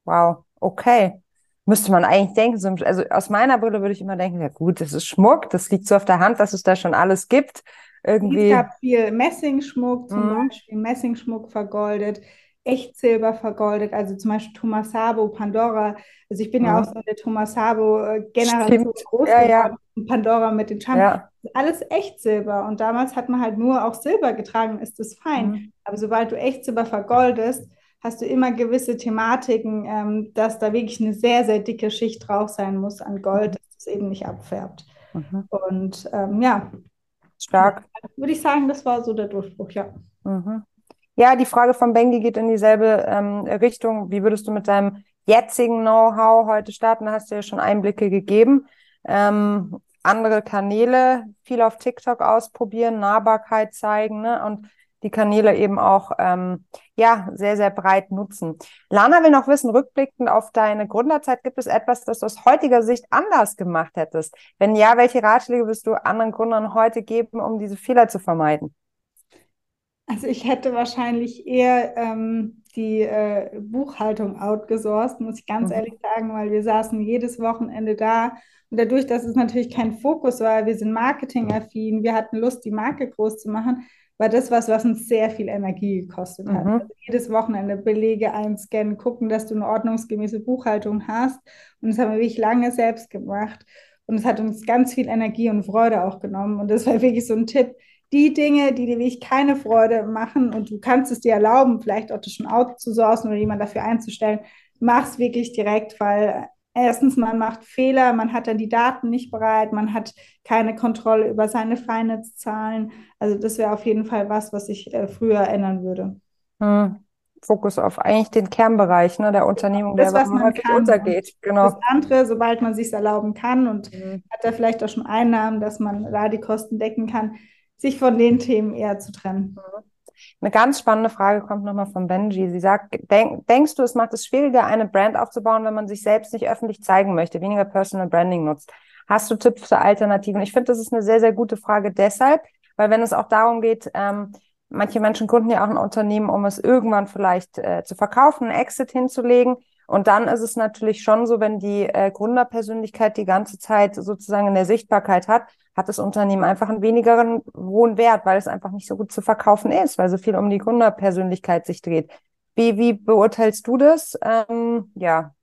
Wow, okay. Müsste man eigentlich denken, also aus meiner Brille würde ich immer denken, ja gut, das ist Schmuck, das liegt so auf der Hand, dass es da schon alles gibt. Irgendwie. Es gab viel Messingschmuck, zum mhm. Beispiel Messingschmuck vergoldet, Echtsilber vergoldet, also zum Beispiel Thomas Sabo, Pandora. Also ich bin mhm. ja auch so eine Thomas Sabo-Generation groß ja, ja. Pandora mit den Champ. Ja. Alles Echtsilber. Und damals hat man halt nur auch Silber getragen, ist das fein. Mhm. Aber sobald du Echtsilber vergoldest, hast du immer gewisse Thematiken, ähm, dass da wirklich eine sehr, sehr dicke Schicht drauf sein muss an Gold, mhm. dass es eben nicht abfärbt. Mhm. Und ähm, ja. Stark. Würde ich sagen, das war so der Durchbruch, ja. Mhm. Ja, die Frage von Bengi geht in dieselbe ähm, Richtung. Wie würdest du mit deinem jetzigen Know-how heute starten? Da hast du ja schon Einblicke gegeben. Ähm, andere Kanäle, viel auf TikTok ausprobieren, Nahbarkeit zeigen ne? und die Kanäle eben auch ähm, ja sehr, sehr breit nutzen. Lana will noch wissen, rückblickend auf deine Gründerzeit, gibt es etwas, das du aus heutiger Sicht anders gemacht hättest? Wenn ja, welche Ratschläge wirst du anderen Gründern heute geben, um diese Fehler zu vermeiden? Also ich hätte wahrscheinlich eher ähm, die äh, Buchhaltung outgesourced, muss ich ganz mhm. ehrlich sagen, weil wir saßen jedes Wochenende da. Und dadurch, dass es natürlich kein Fokus war, wir sind marketingaffin, wir hatten Lust, die Marke groß zu machen, war das was, was uns sehr viel Energie gekostet hat. Mhm. Also jedes Wochenende Belege einscannen, gucken, dass du eine ordnungsgemäße Buchhaltung hast. Und das haben wir wirklich lange selbst gemacht. Und es hat uns ganz viel Energie und Freude auch genommen. Und das war wirklich so ein Tipp. Die Dinge, die dir wirklich keine Freude machen und du kannst es dir erlauben, vielleicht auch das schon outzusourcen oder jemand dafür einzustellen, mach es wirklich direkt, weil Erstens, man macht Fehler, man hat dann die Daten nicht bereit, man hat keine Kontrolle über seine Finance-Zahlen. Also das wäre auf jeden Fall was, was ich äh, früher ändern würde. Hm. Fokus auf eigentlich den Kernbereich ne, der Unternehmung, das, der was man häufig kann. untergeht. Genau. Das andere, sobald man sich erlauben kann und mhm. hat da vielleicht auch schon Einnahmen, dass man da die Kosten decken kann, sich von den Themen eher zu trennen. Mhm. Eine ganz spannende Frage kommt nochmal von Benji. Sie sagt, denk, denkst du, es macht es schwieriger, eine Brand aufzubauen, wenn man sich selbst nicht öffentlich zeigen möchte, weniger Personal Branding nutzt? Hast du Tipps für Alternativen? Ich finde, das ist eine sehr, sehr gute Frage deshalb, weil wenn es auch darum geht, ähm, manche Menschen gründen ja auch ein Unternehmen, um es irgendwann vielleicht äh, zu verkaufen, einen Exit hinzulegen. Und dann ist es natürlich schon so, wenn die äh, Gründerpersönlichkeit die ganze Zeit sozusagen in der Sichtbarkeit hat, hat das Unternehmen einfach einen wenigeren hohen Wert, weil es einfach nicht so gut zu verkaufen ist, weil so viel um die Gründerpersönlichkeit sich dreht. Wie, wie beurteilst du das? Ähm, ja,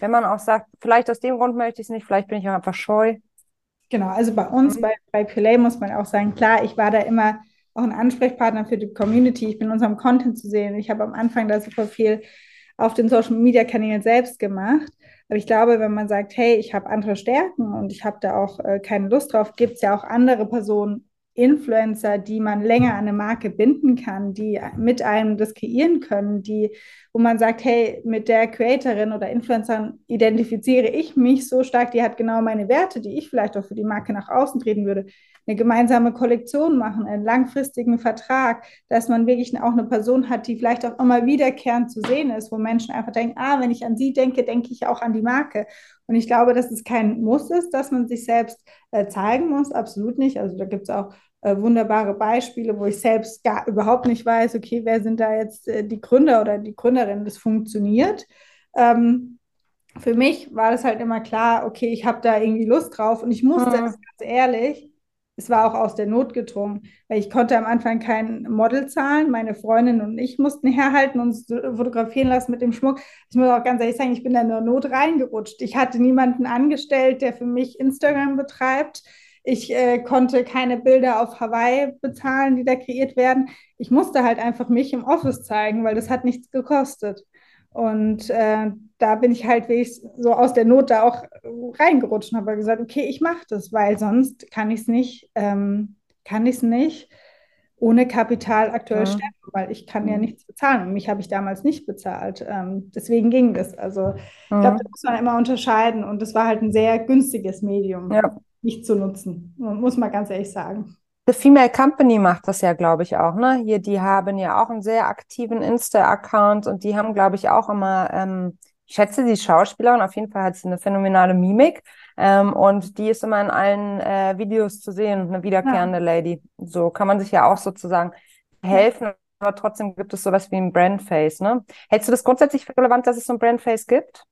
wenn man auch sagt, vielleicht aus dem Grund möchte ich es nicht, vielleicht bin ich auch einfach scheu. Genau, also bei uns, mhm. bei, bei Play muss man auch sagen, klar, ich war da immer auch ein Ansprechpartner für die Community. Ich bin in unserem Content zu sehen. Ich habe am Anfang da super viel auf den Social Media Kanälen selbst gemacht. Aber ich glaube, wenn man sagt, hey, ich habe andere Stärken und ich habe da auch äh, keine Lust drauf, gibt es ja auch andere Personen, Influencer, die man länger an eine Marke binden kann, die mit einem das kreieren können, die, wo man sagt, hey, mit der Creatorin oder Influencerin identifiziere ich mich so stark, die hat genau meine Werte, die ich vielleicht auch für die Marke nach außen treten würde eine gemeinsame Kollektion machen, einen langfristigen Vertrag, dass man wirklich auch eine Person hat, die vielleicht auch immer wiederkehrend zu sehen ist, wo Menschen einfach denken, ah, wenn ich an sie denke, denke ich auch an die Marke. Und ich glaube, dass es kein Muss ist, dass man sich selbst äh, zeigen muss, absolut nicht. Also da gibt es auch äh, wunderbare Beispiele, wo ich selbst gar überhaupt nicht weiß, okay, wer sind da jetzt äh, die Gründer oder die Gründerin, das funktioniert. Ähm, für mich war das halt immer klar, okay, ich habe da irgendwie Lust drauf und ich musste, mhm. ganz ehrlich, es war auch aus der Not gedrungen, weil ich konnte am Anfang kein Model zahlen. Meine Freundin und ich mussten herhalten und fotografieren lassen mit dem Schmuck. Ich muss auch ganz ehrlich sagen, ich bin da in der Not reingerutscht. Ich hatte niemanden angestellt, der für mich Instagram betreibt. Ich äh, konnte keine Bilder auf Hawaii bezahlen, die da kreiert werden. Ich musste halt einfach mich im Office zeigen, weil das hat nichts gekostet. Und äh, da bin ich halt wirklich so aus der Not da auch reingerutscht und habe gesagt, okay, ich mache das, weil sonst kann ich es nicht, ähm, kann ich es nicht ohne Kapital aktuell ja. stemmen, weil ich kann ja nichts bezahlen. Und mich habe ich damals nicht bezahlt. Ähm, deswegen ging das. Also ja. ich glaube, da muss man immer unterscheiden. Und das war halt ein sehr günstiges Medium, ja. Nicht zu nutzen, muss man ganz ehrlich sagen. The Female Company macht das ja, glaube ich, auch, ne? Hier, die haben ja auch einen sehr aktiven Insta-Account und die haben, glaube ich, auch immer, ähm, ich schätze die Schauspielerin, auf jeden Fall hat sie eine phänomenale Mimik. Ähm, und die ist immer in allen äh, Videos zu sehen, eine wiederkehrende ja. Lady. So kann man sich ja auch sozusagen helfen, aber trotzdem gibt es sowas wie ein Brandface, ne? Hältst du das grundsätzlich für relevant, dass es so ein Brandface gibt?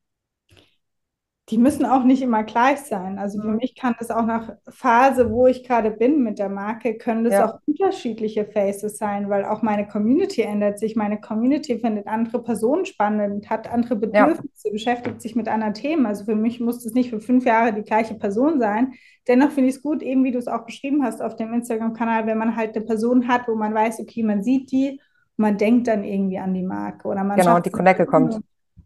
Die müssen auch nicht immer gleich sein. Also für mhm. mich kann es auch nach Phase, wo ich gerade bin mit der Marke, können das ja. auch unterschiedliche Faces sein, weil auch meine Community ändert sich. Meine Community findet andere Personen spannend, hat andere Bedürfnisse, ja. beschäftigt sich mit anderen Themen. Also für mich muss es nicht für fünf Jahre die gleiche Person sein. Dennoch finde ich es gut, eben wie du es auch beschrieben hast auf dem Instagram-Kanal, wenn man halt eine Person hat, wo man weiß, okay, man sieht die, man denkt dann irgendwie an die Marke oder man genau, die Connecte kommt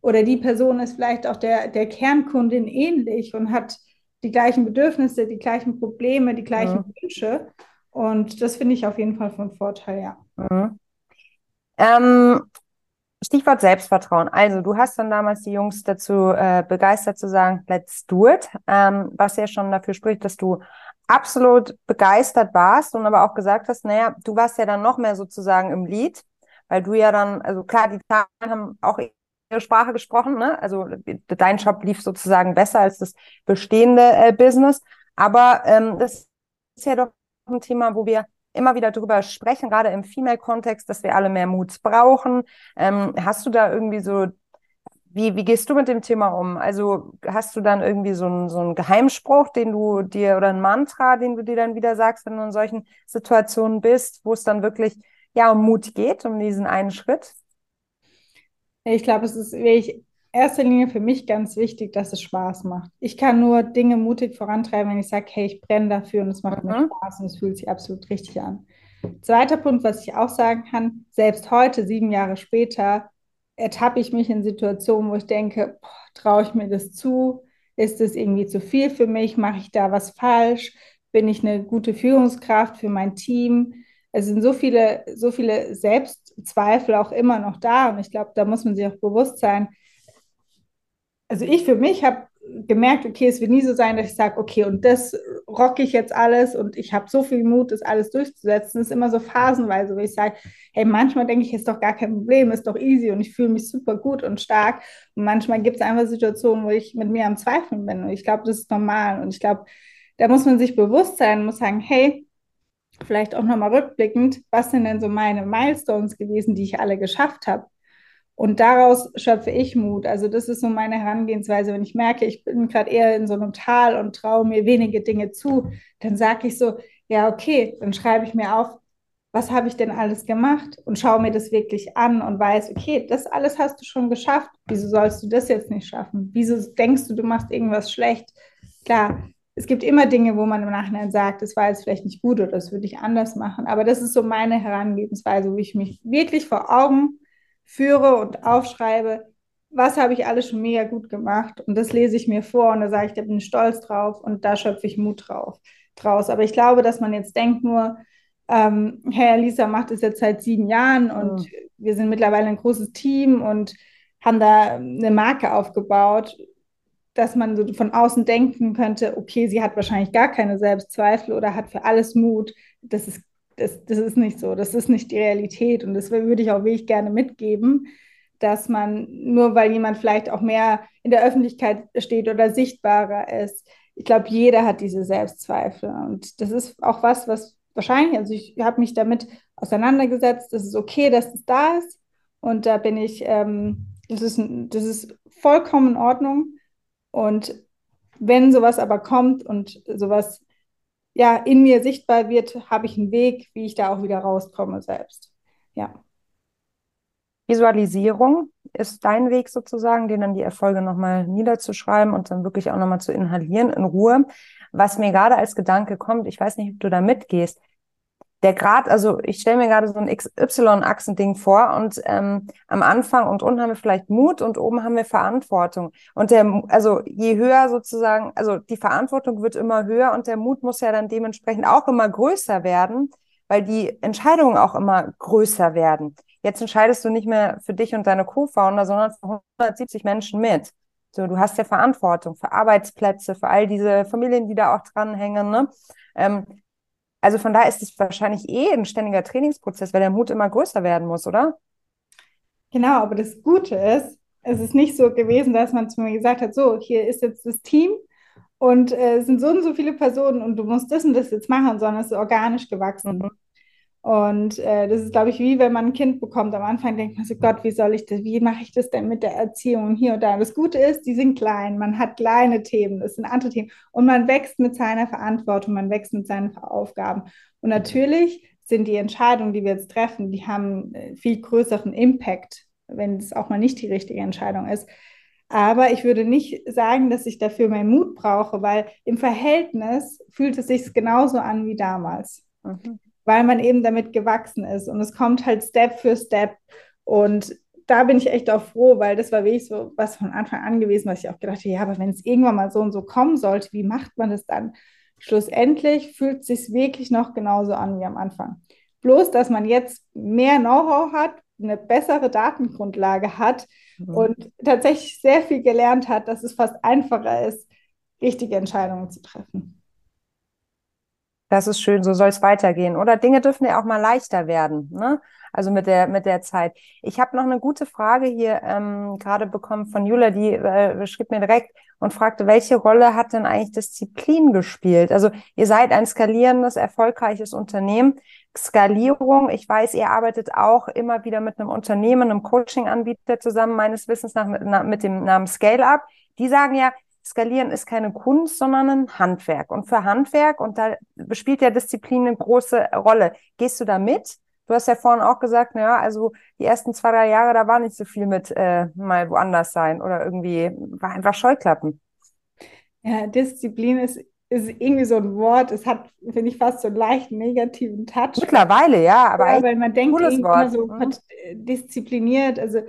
oder die Person ist vielleicht auch der, der Kernkundin ähnlich und hat die gleichen Bedürfnisse, die gleichen Probleme, die gleichen mhm. Wünsche. Und das finde ich auf jeden Fall von Vorteil, ja. Mhm. Ähm, Stichwort Selbstvertrauen. Also du hast dann damals die Jungs dazu äh, begeistert zu sagen, let's do it, ähm, was ja schon dafür spricht, dass du absolut begeistert warst und aber auch gesagt hast, naja, du warst ja dann noch mehr sozusagen im Lied, weil du ja dann, also klar, die Zahlen haben auch Sprache gesprochen. Ne? Also dein Shop lief sozusagen besser als das bestehende äh, Business. Aber ähm, das ist ja doch ein Thema, wo wir immer wieder drüber sprechen, gerade im Female-Kontext, dass wir alle mehr Mut brauchen. Ähm, hast du da irgendwie so, wie, wie gehst du mit dem Thema um? Also hast du dann irgendwie so einen, so einen Geheimspruch, den du dir oder ein Mantra, den du dir dann wieder sagst, wenn du in solchen Situationen bist, wo es dann wirklich ja um Mut geht, um diesen einen Schritt? Ich glaube, es ist wirklich in erster Linie für mich ganz wichtig, dass es Spaß macht. Ich kann nur Dinge mutig vorantreiben, wenn ich sage, hey, ich brenne dafür und es macht mhm. mir Spaß und es fühlt sich absolut richtig an. Zweiter Punkt, was ich auch sagen kann, selbst heute, sieben Jahre später, ertappe ich mich in Situationen, wo ich denke, traue ich mir das zu? Ist es irgendwie zu viel für mich? Mache ich da was falsch? Bin ich eine gute Führungskraft für mein Team? Es sind so viele, so viele Selbst Zweifel auch immer noch da. Und ich glaube, da muss man sich auch bewusst sein. Also ich für mich habe gemerkt, okay, es wird nie so sein, dass ich sage, okay, und das rocke ich jetzt alles und ich habe so viel Mut, das alles durchzusetzen. Das ist immer so phasenweise, wo ich sage, hey, manchmal denke ich, ist doch gar kein Problem, ist doch easy und ich fühle mich super gut und stark. Und manchmal gibt es einfach Situationen, wo ich mit mir am Zweifeln bin. Und ich glaube, das ist normal. Und ich glaube, da muss man sich bewusst sein, muss sagen, hey, vielleicht auch nochmal rückblickend, was sind denn so meine Milestones gewesen, die ich alle geschafft habe? Und daraus schöpfe ich Mut. Also das ist so meine Herangehensweise. Wenn ich merke, ich bin gerade eher in so einem Tal und traue mir wenige Dinge zu, dann sage ich so, ja, okay, dann schreibe ich mir auf, was habe ich denn alles gemacht und schaue mir das wirklich an und weiß, okay, das alles hast du schon geschafft. Wieso sollst du das jetzt nicht schaffen? Wieso denkst du, du machst irgendwas schlecht? Klar, es gibt immer Dinge, wo man im Nachhinein sagt, das war jetzt vielleicht nicht gut oder das würde ich anders machen. Aber das ist so meine Herangehensweise, wo ich mich wirklich vor Augen führe und aufschreibe, was habe ich alles schon mega gut gemacht. Und das lese ich mir vor und da sage ich, da bin ich stolz drauf und da schöpfe ich Mut drauf, draus. Aber ich glaube, dass man jetzt denkt nur, ähm, Herr Lisa macht es jetzt seit sieben Jahren und mhm. wir sind mittlerweile ein großes Team und haben da eine Marke aufgebaut dass man so von außen denken könnte, okay, sie hat wahrscheinlich gar keine Selbstzweifel oder hat für alles Mut. Das ist, das, das ist nicht so, das ist nicht die Realität. Und das würde ich auch wirklich gerne mitgeben, dass man nur weil jemand vielleicht auch mehr in der Öffentlichkeit steht oder sichtbarer ist, ich glaube, jeder hat diese Selbstzweifel. Und das ist auch was, was wahrscheinlich, also ich habe mich damit auseinandergesetzt, das ist okay, dass es da ist. Und da bin ich, ähm, das, ist, das ist vollkommen in Ordnung. Und wenn sowas aber kommt und sowas ja in mir sichtbar wird, habe ich einen Weg, wie ich da auch wieder rauskomme selbst. Ja. Visualisierung ist dein Weg sozusagen, den dann die Erfolge nochmal niederzuschreiben und dann wirklich auch nochmal zu inhalieren in Ruhe. Was mir gerade als Gedanke kommt, ich weiß nicht, ob du da mitgehst, der Grad, also ich stelle mir gerade so ein XY-Achsending vor und ähm, am Anfang und unten haben wir vielleicht Mut und oben haben wir Verantwortung. Und der, also je höher sozusagen, also die Verantwortung wird immer höher und der Mut muss ja dann dementsprechend auch immer größer werden, weil die Entscheidungen auch immer größer werden. Jetzt entscheidest du nicht mehr für dich und deine Co-Founder, sondern für 170 Menschen mit. So, du hast ja Verantwortung für Arbeitsplätze, für all diese Familien, die da auch dranhängen. Ne? Ähm, also von daher ist es wahrscheinlich eh ein ständiger Trainingsprozess, weil der Mut immer größer werden muss, oder? Genau, aber das Gute ist, es ist nicht so gewesen, dass man zu mir gesagt hat, so, hier ist jetzt das Team und äh, es sind so und so viele Personen und du musst das und das jetzt machen, sondern es ist organisch gewachsen. Mhm. Und äh, das ist, glaube ich, wie wenn man ein Kind bekommt. Am Anfang denkt man so, Gott, wie soll ich das, wie mache ich das denn mit der Erziehung und hier und da. Das Gute ist, die sind klein, man hat kleine Themen, das sind andere Themen und man wächst mit seiner Verantwortung, man wächst mit seinen Aufgaben. Und natürlich sind die Entscheidungen, die wir jetzt treffen, die haben äh, viel größeren Impact, wenn es auch mal nicht die richtige Entscheidung ist. Aber ich würde nicht sagen, dass ich dafür meinen Mut brauche, weil im Verhältnis fühlt es sich genauso an wie damals. Mhm weil man eben damit gewachsen ist. Und es kommt halt Step für Step. Und da bin ich echt auch froh, weil das war wirklich so was von Anfang an gewesen, was ich auch gedacht habe, ja, aber wenn es irgendwann mal so und so kommen sollte, wie macht man das dann? Schlussendlich fühlt es sich wirklich noch genauso an wie am Anfang. Bloß, dass man jetzt mehr Know-how hat, eine bessere Datengrundlage hat mhm. und tatsächlich sehr viel gelernt hat, dass es fast einfacher ist, richtige Entscheidungen zu treffen. Das ist schön, so soll es weitergehen. Oder Dinge dürfen ja auch mal leichter werden, ne? Also mit der mit der Zeit. Ich habe noch eine gute Frage hier ähm, gerade bekommen von Jula, die äh, schrieb mir direkt und fragte, welche Rolle hat denn eigentlich Disziplin gespielt? Also ihr seid ein skalierendes, erfolgreiches Unternehmen. Skalierung, ich weiß, ihr arbeitet auch immer wieder mit einem Unternehmen, einem Coaching-Anbieter zusammen, meines Wissens nach mit, mit dem Namen Scale Up. Die sagen ja, Skalieren ist keine Kunst, sondern ein Handwerk. Und für Handwerk, und da spielt ja Disziplin eine große Rolle. Gehst du da mit? Du hast ja vorhin auch gesagt, naja, also die ersten zwei, drei Jahre, da war nicht so viel mit äh, mal woanders sein oder irgendwie war einfach Scheuklappen. Ja, Disziplin ist, ist irgendwie so ein Wort, es hat, finde ich, fast so einen leicht negativen Touch. Mittlerweile, ja, aber ja, weil man denkt immer so mhm. diszipliniert. Also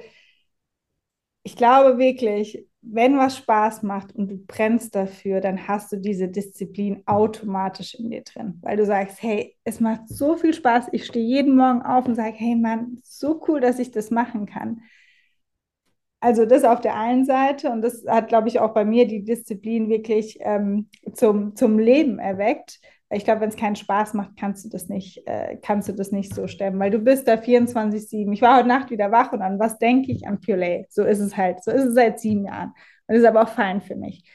ich glaube wirklich, wenn was Spaß macht und du brennst dafür, dann hast du diese Disziplin automatisch in dir drin, weil du sagst, hey, es macht so viel Spaß, ich stehe jeden Morgen auf und sage, hey Mann, so cool, dass ich das machen kann. Also das auf der einen Seite und das hat, glaube ich, auch bei mir die Disziplin wirklich ähm, zum, zum Leben erweckt. Ich glaube, wenn es keinen Spaß macht, kannst du das nicht, äh, kannst du das nicht so stemmen, weil du bist da 24-7. Ich war heute Nacht wieder wach und an was denke ich? An Purelay. So ist es halt. So ist es seit sieben Jahren. Und ist aber auch fein für mich.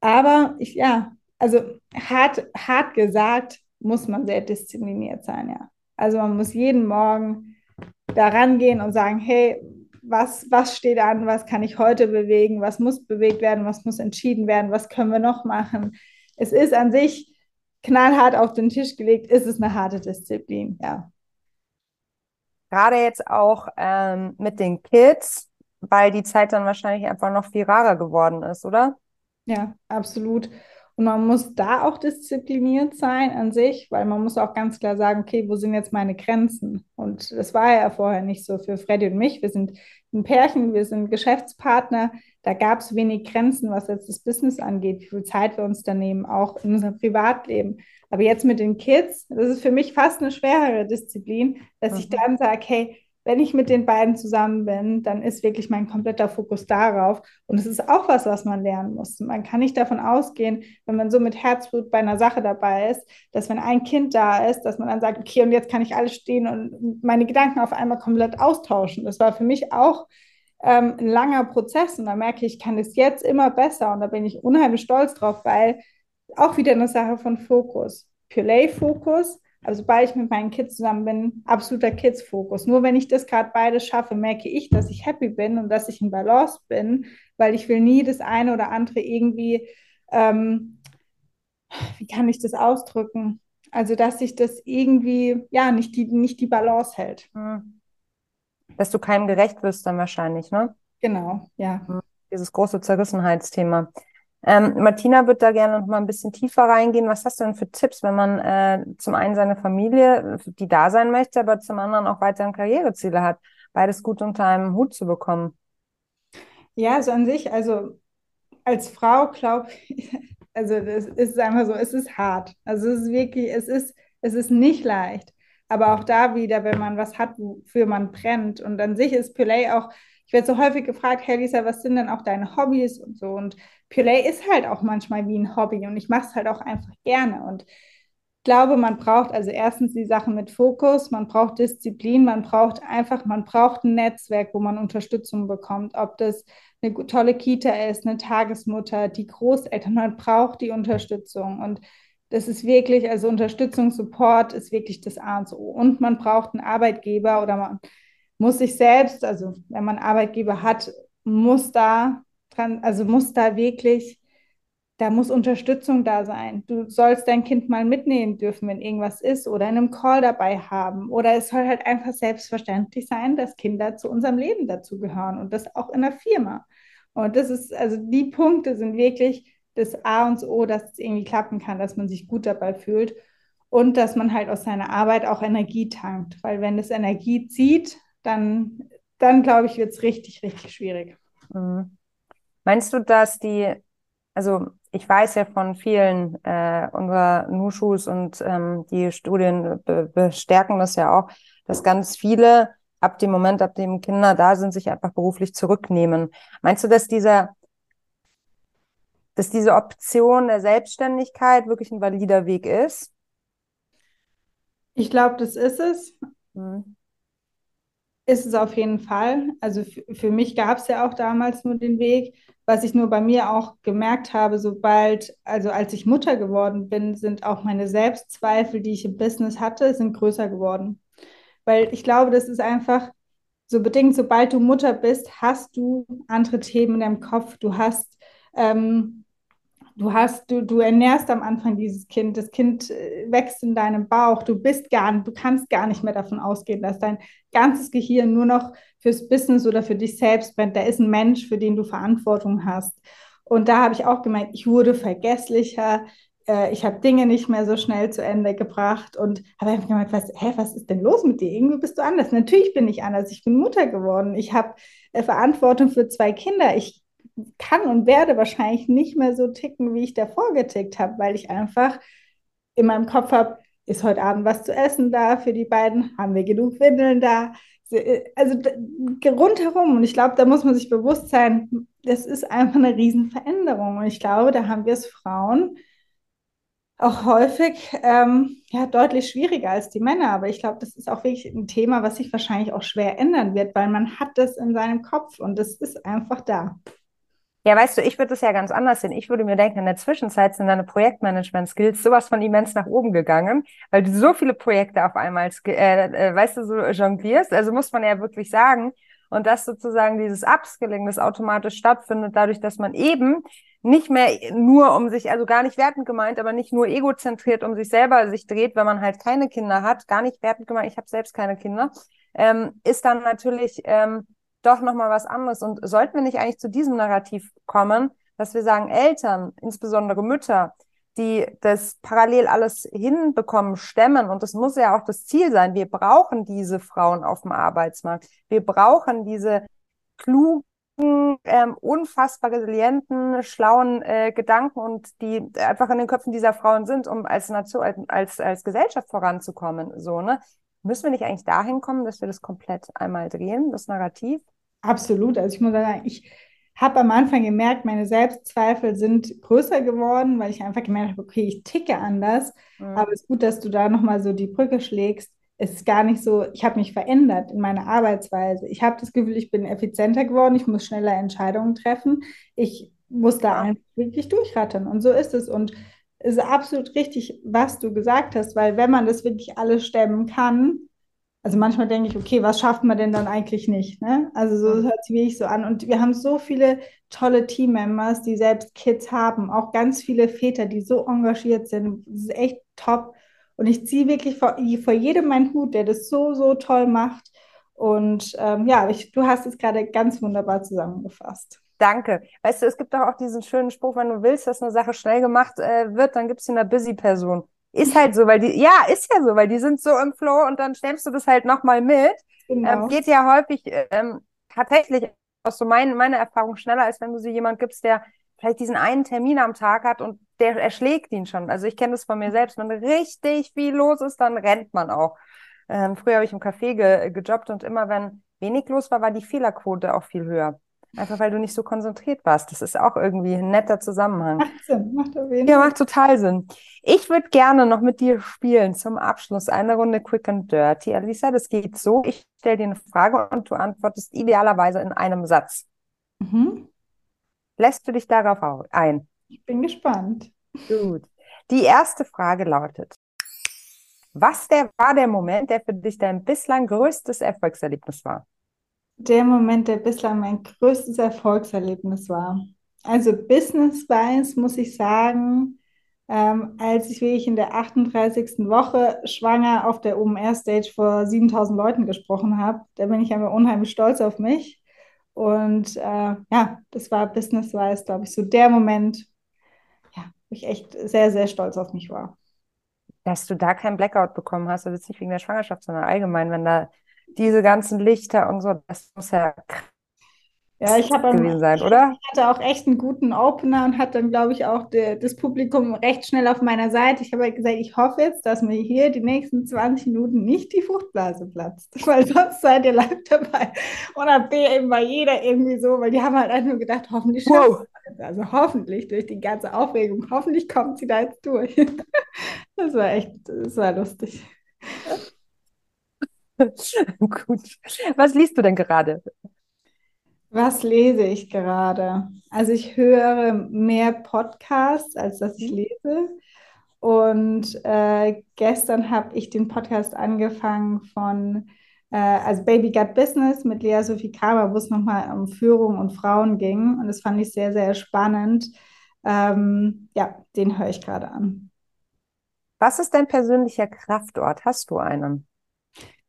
Aber ich, ja, also hart, hart gesagt, muss man sehr diszipliniert sein, ja. Also man muss jeden Morgen da rangehen und sagen, hey, was, was steht an, was kann ich heute bewegen, was muss bewegt werden, was muss entschieden werden, was können wir noch machen. Es ist an sich knallhart auf den Tisch gelegt, ist es eine harte Disziplin, ja. Gerade jetzt auch ähm, mit den Kids, weil die Zeit dann wahrscheinlich einfach noch viel rarer geworden ist, oder? Ja, absolut. Und man muss da auch diszipliniert sein an sich, weil man muss auch ganz klar sagen, okay, wo sind jetzt meine Grenzen? Und das war ja vorher nicht so für Freddy und mich. Wir sind ein Pärchen, wir sind Geschäftspartner. Da gab es wenig Grenzen, was jetzt das Business angeht, wie viel Zeit wir uns da nehmen, auch in unserem Privatleben. Aber jetzt mit den Kids, das ist für mich fast eine schwerere Disziplin, dass mhm. ich dann sage, hey, wenn ich mit den beiden zusammen bin, dann ist wirklich mein kompletter Fokus darauf. Und es ist auch was, was man lernen muss. Man kann nicht davon ausgehen, wenn man so mit Herzblut bei einer Sache dabei ist, dass wenn ein Kind da ist, dass man dann sagt, okay, und jetzt kann ich alles stehen und meine Gedanken auf einmal komplett austauschen. Das war für mich auch ähm, ein langer Prozess und da merke ich, ich kann es jetzt immer besser und da bin ich unheimlich stolz drauf, weil auch wieder eine Sache von Fokus. Purelay-Fokus, also sobald ich mit meinen Kids zusammen bin, absoluter Kids-Fokus. Nur wenn ich das gerade beides schaffe, merke ich, dass ich happy bin und dass ich in Balance bin, weil ich will nie das eine oder andere irgendwie, ähm, wie kann ich das ausdrücken? Also, dass sich das irgendwie, ja, nicht die, nicht die Balance hält. Hm. Dass du keinem gerecht wirst dann wahrscheinlich, ne? Genau, ja. Hm. Dieses große Zerrissenheitsthema. Ähm, Martina wird da gerne noch mal ein bisschen tiefer reingehen. Was hast du denn für Tipps, wenn man äh, zum einen seine Familie, die da sein möchte, aber zum anderen auch weiterhin Karriereziele hat, beides gut unter einem Hut zu bekommen? Ja, so an sich, also als Frau glaube ich, [LAUGHS] also es ist einfach so, es ist hart. Also es ist wirklich, es ist, es ist nicht leicht. Aber auch da wieder, wenn man was hat, wofür man brennt. Und an sich ist Pillay auch, ich werde so häufig gefragt, hey Lisa, was sind denn auch deine Hobbys und so? Und Pillay ist halt auch manchmal wie ein Hobby und ich mache es halt auch einfach gerne. Und ich glaube, man braucht also erstens die Sachen mit Fokus, man braucht Disziplin, man braucht einfach, man braucht ein Netzwerk, wo man Unterstützung bekommt. Ob das eine tolle Kita ist, eine Tagesmutter, die Großeltern, man braucht die Unterstützung. Und das ist wirklich, also Unterstützung, Support ist wirklich das A und O. Und man braucht einen Arbeitgeber oder man muss sich selbst, also wenn man Arbeitgeber hat, muss da dran, also muss da wirklich, da muss Unterstützung da sein. Du sollst dein Kind mal mitnehmen dürfen, wenn irgendwas ist oder in einem Call dabei haben. Oder es soll halt einfach selbstverständlich sein, dass Kinder zu unserem Leben dazugehören und das auch in der Firma. Und das ist, also die Punkte sind wirklich das A und O, dass es irgendwie klappen kann, dass man sich gut dabei fühlt und dass man halt aus seiner Arbeit auch Energie tankt. Weil wenn es Energie zieht, dann, dann glaube ich, wird es richtig, richtig schwierig. Mhm. Meinst du, dass die, also ich weiß ja von vielen äh, unserer Nushus und ähm, die Studien be bestärken das ja auch, dass ganz viele ab dem Moment, ab dem Kinder da sind, sich einfach beruflich zurücknehmen. Meinst du, dass dieser dass diese Option der Selbstständigkeit wirklich ein valider Weg ist? Ich glaube, das ist es. Mhm. Ist es auf jeden Fall. Also für mich gab es ja auch damals nur den Weg. Was ich nur bei mir auch gemerkt habe, sobald, also als ich Mutter geworden bin, sind auch meine Selbstzweifel, die ich im Business hatte, sind größer geworden. Weil ich glaube, das ist einfach so bedingt, sobald du Mutter bist, hast du andere Themen in deinem Kopf. Du hast ähm, Du hast, du, du ernährst am Anfang dieses Kind, das Kind äh, wächst in deinem Bauch, du bist gar nicht, du kannst gar nicht mehr davon ausgehen, dass dein ganzes Gehirn nur noch fürs Business oder für dich selbst brennt. Da ist ein Mensch, für den du Verantwortung hast. Und da habe ich auch gemerkt, ich wurde vergesslicher, äh, ich habe Dinge nicht mehr so schnell zu Ende gebracht und habe einfach gemerkt, was, hä, was ist denn los mit dir? Irgendwie bist du anders. Natürlich bin ich anders. Ich bin Mutter geworden. Ich habe äh, Verantwortung für zwei Kinder. Ich kann und werde wahrscheinlich nicht mehr so ticken, wie ich davor getickt habe, weil ich einfach in meinem Kopf habe, ist heute Abend was zu essen da für die beiden? Haben wir genug Windeln da? Also rundherum. Und ich glaube, da muss man sich bewusst sein, das ist einfach eine Riesenveränderung. Und ich glaube, da haben wir es Frauen auch häufig ähm, ja, deutlich schwieriger als die Männer. Aber ich glaube, das ist auch wirklich ein Thema, was sich wahrscheinlich auch schwer ändern wird, weil man hat das in seinem Kopf und das ist einfach da. Ja, weißt du, ich würde das ja ganz anders sehen. Ich würde mir denken, in der Zwischenzeit sind deine Projektmanagement-Skills sowas von immens nach oben gegangen, weil du so viele Projekte auf einmal, äh, äh, weißt du, so jonglierst. Also muss man ja wirklich sagen. Und dass sozusagen dieses Upskilling, das automatisch stattfindet, dadurch, dass man eben nicht mehr nur um sich, also gar nicht wertend gemeint, aber nicht nur egozentriert um sich selber sich dreht, wenn man halt keine Kinder hat, gar nicht wertend gemeint, ich habe selbst keine Kinder, ähm, ist dann natürlich ähm, doch nochmal was anderes. Und sollten wir nicht eigentlich zu diesem Narrativ kommen, dass wir sagen, Eltern, insbesondere Mütter, die das parallel alles hinbekommen, stemmen, und das muss ja auch das Ziel sein, wir brauchen diese Frauen auf dem Arbeitsmarkt. Wir brauchen diese klugen, ähm, unfassbar resilienten, schlauen äh, Gedanken und die einfach in den Köpfen dieser Frauen sind, um als Nation, als, als Gesellschaft voranzukommen. So, ne? Müssen wir nicht eigentlich dahin kommen, dass wir das komplett einmal drehen, das Narrativ? Absolut. Also ich muss sagen, ich habe am Anfang gemerkt, meine Selbstzweifel sind größer geworden, weil ich einfach gemerkt habe, okay, ich ticke anders. Mhm. Aber es ist gut, dass du da nochmal so die Brücke schlägst. Es ist gar nicht so, ich habe mich verändert in meiner Arbeitsweise. Ich habe das Gefühl, ich bin effizienter geworden, ich muss schneller Entscheidungen treffen. Ich muss da einfach wirklich durchrattern. Und so ist es. Und es ist absolut richtig, was du gesagt hast, weil wenn man das wirklich alles stemmen kann, also manchmal denke ich, okay, was schafft man denn dann eigentlich nicht? Ne? Also so mhm. hört sich wirklich so an. Und wir haben so viele tolle Teammembers, die selbst Kids haben, auch ganz viele Väter, die so engagiert sind. Das ist echt top. Und ich ziehe wirklich vor, vor jedem meinen Hut, der das so, so toll macht. Und ähm, ja, ich, du hast es gerade ganz wunderbar zusammengefasst. Danke. Weißt du, es gibt doch auch diesen schönen Spruch, wenn du willst, dass eine Sache schnell gemacht äh, wird, dann gibst du einer Busy-Person. Ist halt so, weil die, ja, ist ja so, weil die sind so im Flow und dann stemmst du das halt nochmal mit. Genau. Ähm, geht ja häufig ähm, tatsächlich aus so mein, meiner Erfahrung schneller, als wenn du sie jemand gibst, der vielleicht diesen einen Termin am Tag hat und der erschlägt ihn schon. Also ich kenne das von mir selbst. Wenn richtig viel los ist, dann rennt man auch. Ähm, früher habe ich im Café ge gejobbt und immer wenn wenig los war, war die Fehlerquote auch viel höher. Einfach weil du nicht so konzentriert warst. Das ist auch irgendwie ein netter Zusammenhang. Macht Sinn, macht auf jeden Ja, macht total Sinn. Ich würde gerne noch mit dir spielen zum Abschluss eine Runde Quick and Dirty. Alisa, das geht so. Ich stelle dir eine Frage und du antwortest idealerweise in einem Satz. Mhm. Lässt du dich darauf ein? Ich bin gespannt. Gut. Die erste Frage lautet, was der, war der Moment, der für dich dein bislang größtes Erfolgserlebnis war? Der Moment, der bislang mein größtes Erfolgserlebnis war. Also business-wise muss ich sagen, ähm, als ich wirklich in der 38. Woche schwanger auf der OMR-Stage vor 7000 Leuten gesprochen habe, da bin ich einfach unheimlich stolz auf mich. Und äh, ja, das war business-wise, glaube ich, so der Moment, ja, wo ich echt sehr, sehr stolz auf mich war dass du da keinen Blackout bekommen hast, also jetzt nicht wegen der Schwangerschaft, sondern allgemein, wenn da diese ganzen Lichter und so, das muss ja ja, ich habe gewesen sein, oder? Ich hatte auch echt einen guten Opener und hatte dann, glaube ich, auch de, das Publikum recht schnell auf meiner Seite. Ich habe halt gesagt, ich hoffe jetzt, dass mir hier die nächsten 20 Minuten nicht die Fruchtblase platzt, [LAUGHS] weil sonst seid ihr live dabei. Und ab dem war jeder irgendwie so, weil die haben halt einfach nur gedacht, hoffentlich wow. Also hoffentlich durch die ganze Aufregung, hoffentlich kommt sie da jetzt durch. [LAUGHS] Das war echt, das war lustig. [LAUGHS] Gut. Was liest du denn gerade? Was lese ich gerade? Also ich höre mehr Podcasts, als dass ich mhm. lese. Und äh, gestern habe ich den Podcast angefangen von äh, also Baby Gut Business mit Lea Sophie Kramer, wo es nochmal um Führung und Frauen ging. Und das fand ich sehr, sehr spannend. Ähm, ja, den höre ich gerade an. Was ist dein persönlicher Kraftort? Hast du einen?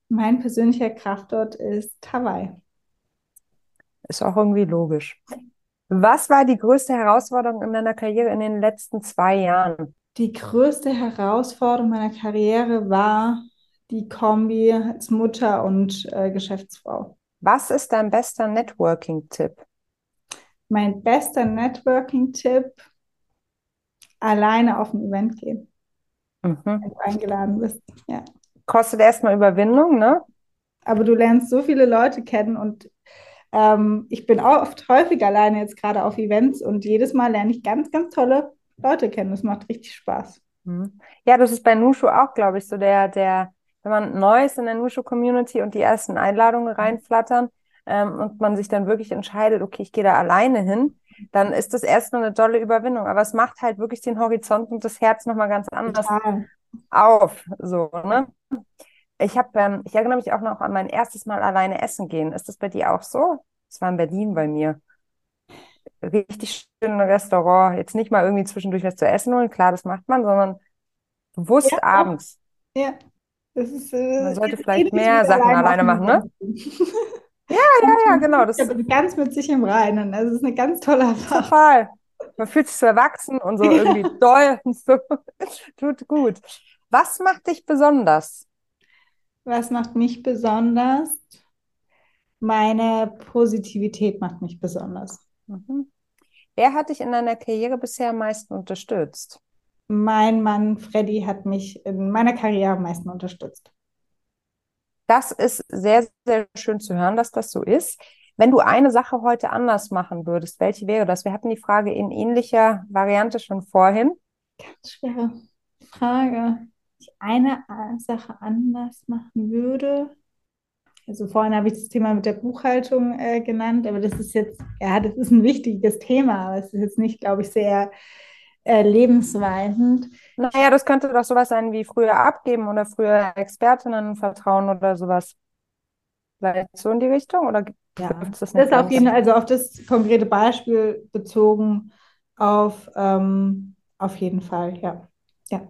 Mein persönlicher Kraftort ist Hawaii. Ist auch irgendwie logisch. Was war die größte Herausforderung in deiner Karriere in den letzten zwei Jahren? Die größte Herausforderung meiner Karriere war die Kombi als Mutter und äh, Geschäftsfrau. Was ist dein bester Networking-Tipp? Mein bester Networking-Tipp, alleine auf ein Event gehen. Mhm. Wenn du eingeladen bist. Ja. Kostet erstmal Überwindung, ne? Aber du lernst so viele Leute kennen und ähm, ich bin auch oft häufig alleine jetzt gerade auf Events und jedes Mal lerne ich ganz, ganz tolle Leute kennen. Das macht richtig Spaß. Mhm. Ja, das ist bei Nushu auch, glaube ich, so der, der, wenn man neu ist in der Nushu-Community und die ersten Einladungen reinflattern ähm, und man sich dann wirklich entscheidet, okay, ich gehe da alleine hin, dann ist das erstmal eine tolle Überwindung. Aber es macht halt wirklich den Horizont und das Herz nochmal ganz anders Total. Auf. So, ne? Ich habe, ähm, ich erinnere mich auch noch an mein erstes Mal alleine essen gehen. Ist das bei dir auch so? Das war in Berlin bei mir. Richtig schön Restaurant. Jetzt nicht mal irgendwie zwischendurch was zu essen holen, klar, das macht man, sondern bewusst ja, abends. Ja. Das ist, äh, man sollte vielleicht mehr Sachen alleine machen, ne? Ja, ja, ja, [LAUGHS] genau. Das ist ganz mit sich im Reinen. Also es ist eine ganz tolle Erfahrung. Total. Man fühlt sich so erwachsen und so irgendwie [LAUGHS] doll und so. Tut gut. Was macht dich besonders? Was macht mich besonders? Meine Positivität macht mich besonders. Mhm. Wer hat dich in deiner Karriere bisher am meisten unterstützt? Mein Mann Freddy hat mich in meiner Karriere am meisten unterstützt. Das ist sehr, sehr schön zu hören, dass das so ist. Wenn du eine Sache heute anders machen würdest, welche wäre das? Wir hatten die Frage in ähnlicher Variante schon vorhin. Ganz schwere Frage. Ich eine Sache anders machen würde. Also vorhin habe ich das Thema mit der Buchhaltung äh, genannt, aber das ist jetzt, ja, das ist ein wichtiges Thema, aber es ist jetzt nicht, glaube ich, sehr äh, lebensweisend. Naja, das könnte doch sowas sein wie früher abgeben oder früher Expertinnen vertrauen oder sowas. Vielleicht so in die Richtung oder ja, das, das ist auf jeden Fall, also auf das konkrete Beispiel bezogen auf, ähm, auf jeden Fall, ja. ja.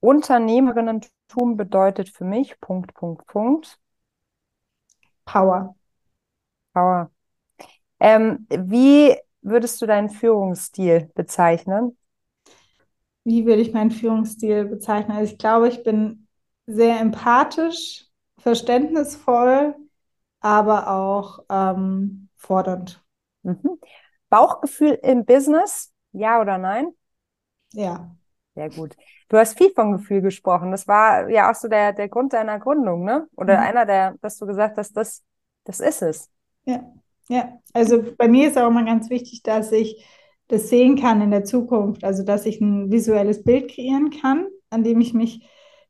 Unternehmerinnentum bedeutet für mich Punkt, Punkt, Punkt. Power. Power. Ähm, wie würdest du deinen Führungsstil bezeichnen? Wie würde ich meinen Führungsstil bezeichnen? Also ich glaube, ich bin sehr empathisch, verständnisvoll, aber auch ähm, fordernd. Mhm. Bauchgefühl im Business, ja oder nein? Ja. Sehr gut. Du hast viel von Gefühl gesprochen. Das war ja auch so der, der Grund deiner Gründung, ne? Oder mhm. einer der, dass du gesagt hast, das, das ist es. Ja, ja. Also bei mir ist auch immer ganz wichtig, dass ich das sehen kann in der Zukunft. Also dass ich ein visuelles Bild kreieren kann, an dem ich mich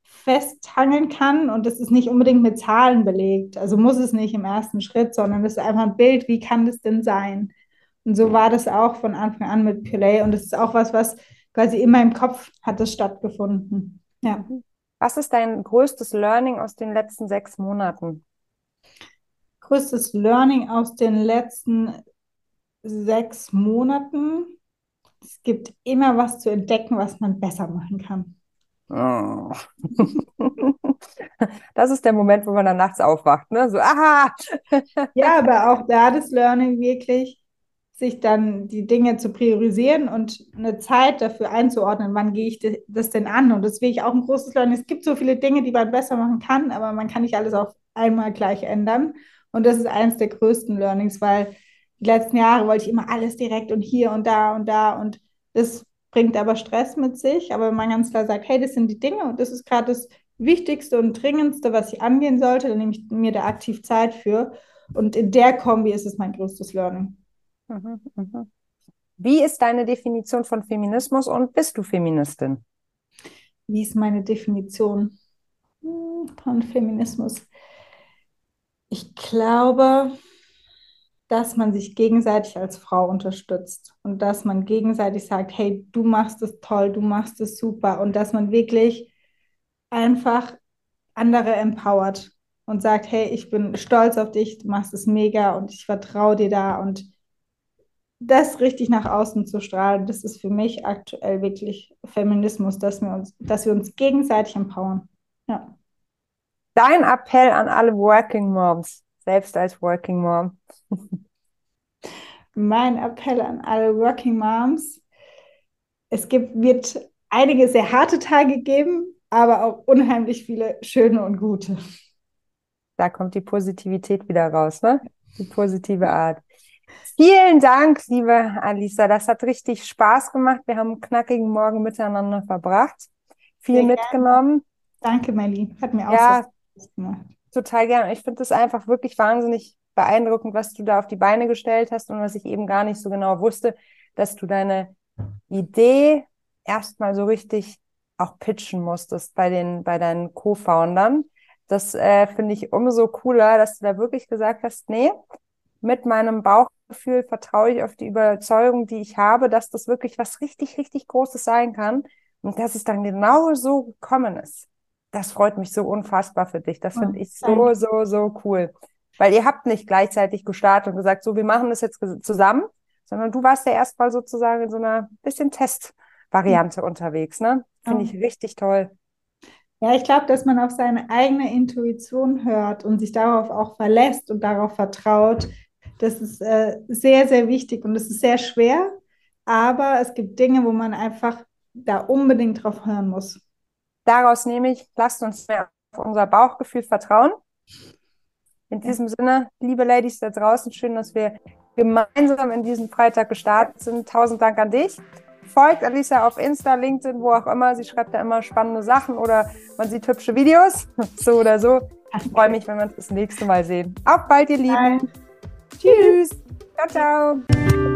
festhangeln kann. Und das ist nicht unbedingt mit Zahlen belegt. Also muss es nicht im ersten Schritt, sondern es ist einfach ein Bild, wie kann das denn sein? Und so war das auch von Anfang an mit Play. Und das ist auch was, was quasi in meinem Kopf hat das stattgefunden. Ja. Was ist dein größtes Learning aus den letzten sechs Monaten? Größtes Learning aus den letzten sechs Monaten. Es gibt immer was zu entdecken, was man besser machen kann. Oh. [LAUGHS] Das ist der Moment, wo man dann nachts aufwacht, ne? So, aha! [LAUGHS] Ja, aber auch da das Learning wirklich, sich dann die Dinge zu priorisieren und eine Zeit dafür einzuordnen, wann gehe ich das denn an? Und das will ich auch ein großes Learning. Es gibt so viele Dinge, die man besser machen kann, aber man kann nicht alles auf einmal gleich ändern. Und das ist eines der größten Learnings, weil die letzten Jahre wollte ich immer alles direkt und hier und da und da und das bringt aber Stress mit sich. Aber wenn man ganz klar sagt, hey, das sind die Dinge und das ist gerade das Wichtigste und Dringendste, was ich angehen sollte, dann nehme ich mir da aktiv Zeit für. Und in der Kombi ist es mein größtes Learning. Mhm, mhm. Wie ist deine Definition von Feminismus und bist du Feministin? Wie ist meine Definition hm, von Feminismus? Ich glaube, dass man sich gegenseitig als Frau unterstützt und dass man gegenseitig sagt, hey, du machst es toll, du machst es super und dass man wirklich einfach andere empowert und sagt, hey, ich bin stolz auf dich, du machst es mega und ich vertraue dir da und das richtig nach außen zu strahlen, das ist für mich aktuell wirklich Feminismus, dass wir uns, dass wir uns gegenseitig empowern. Ja. Dein Appell an alle Working Moms, selbst als Working Mom. [LAUGHS] mein Appell an alle Working Moms, es gibt, wird einige sehr harte Tage geben, aber auch unheimlich viele schöne und gute. Da kommt die Positivität wieder raus, ne? Die positive Art. Vielen Dank, liebe Alisa. Das hat richtig Spaß gemacht. Wir haben einen knackigen Morgen miteinander verbracht. Viel Sehr mitgenommen. Gerne. Danke, Melly. Hat mir auch ja, Spaß gemacht. Total gerne. Ich finde es einfach wirklich wahnsinnig beeindruckend, was du da auf die Beine gestellt hast und was ich eben gar nicht so genau wusste, dass du deine Idee erstmal so richtig auch pitchen musstest bei den, bei deinen Co-Foundern. Das äh, finde ich umso cooler, dass du da wirklich gesagt hast, nee, mit meinem Bauchgefühl vertraue ich auf die Überzeugung, die ich habe, dass das wirklich was richtig, richtig Großes sein kann und dass es dann genau so gekommen ist. Das freut mich so unfassbar für dich. Das finde ich so, so, so cool. Weil ihr habt nicht gleichzeitig gestartet und gesagt, so, wir machen das jetzt zusammen, sondern du warst ja erstmal sozusagen in so einer bisschen Testvariante mhm. unterwegs, ne? Finde ich richtig toll. Ja, ich glaube, dass man auf seine eigene Intuition hört und sich darauf auch verlässt und darauf vertraut, das ist äh, sehr, sehr wichtig und es ist sehr schwer, aber es gibt Dinge, wo man einfach da unbedingt drauf hören muss. Daraus nehme ich, lasst uns mehr auf unser Bauchgefühl vertrauen. In diesem Sinne, liebe Ladies da draußen, schön, dass wir gemeinsam in diesem Freitag gestartet sind. Tausend Dank an dich. Folgt Alisa auf Insta, LinkedIn, wo auch immer. Sie schreibt da immer spannende Sachen oder man sieht hübsche Videos. [LAUGHS] So oder so. Ich freue mich, wenn wir uns das nächste Mal sehen. Auf bald, ihr Lieben. Bye. Tschüss. Ciao, ciao.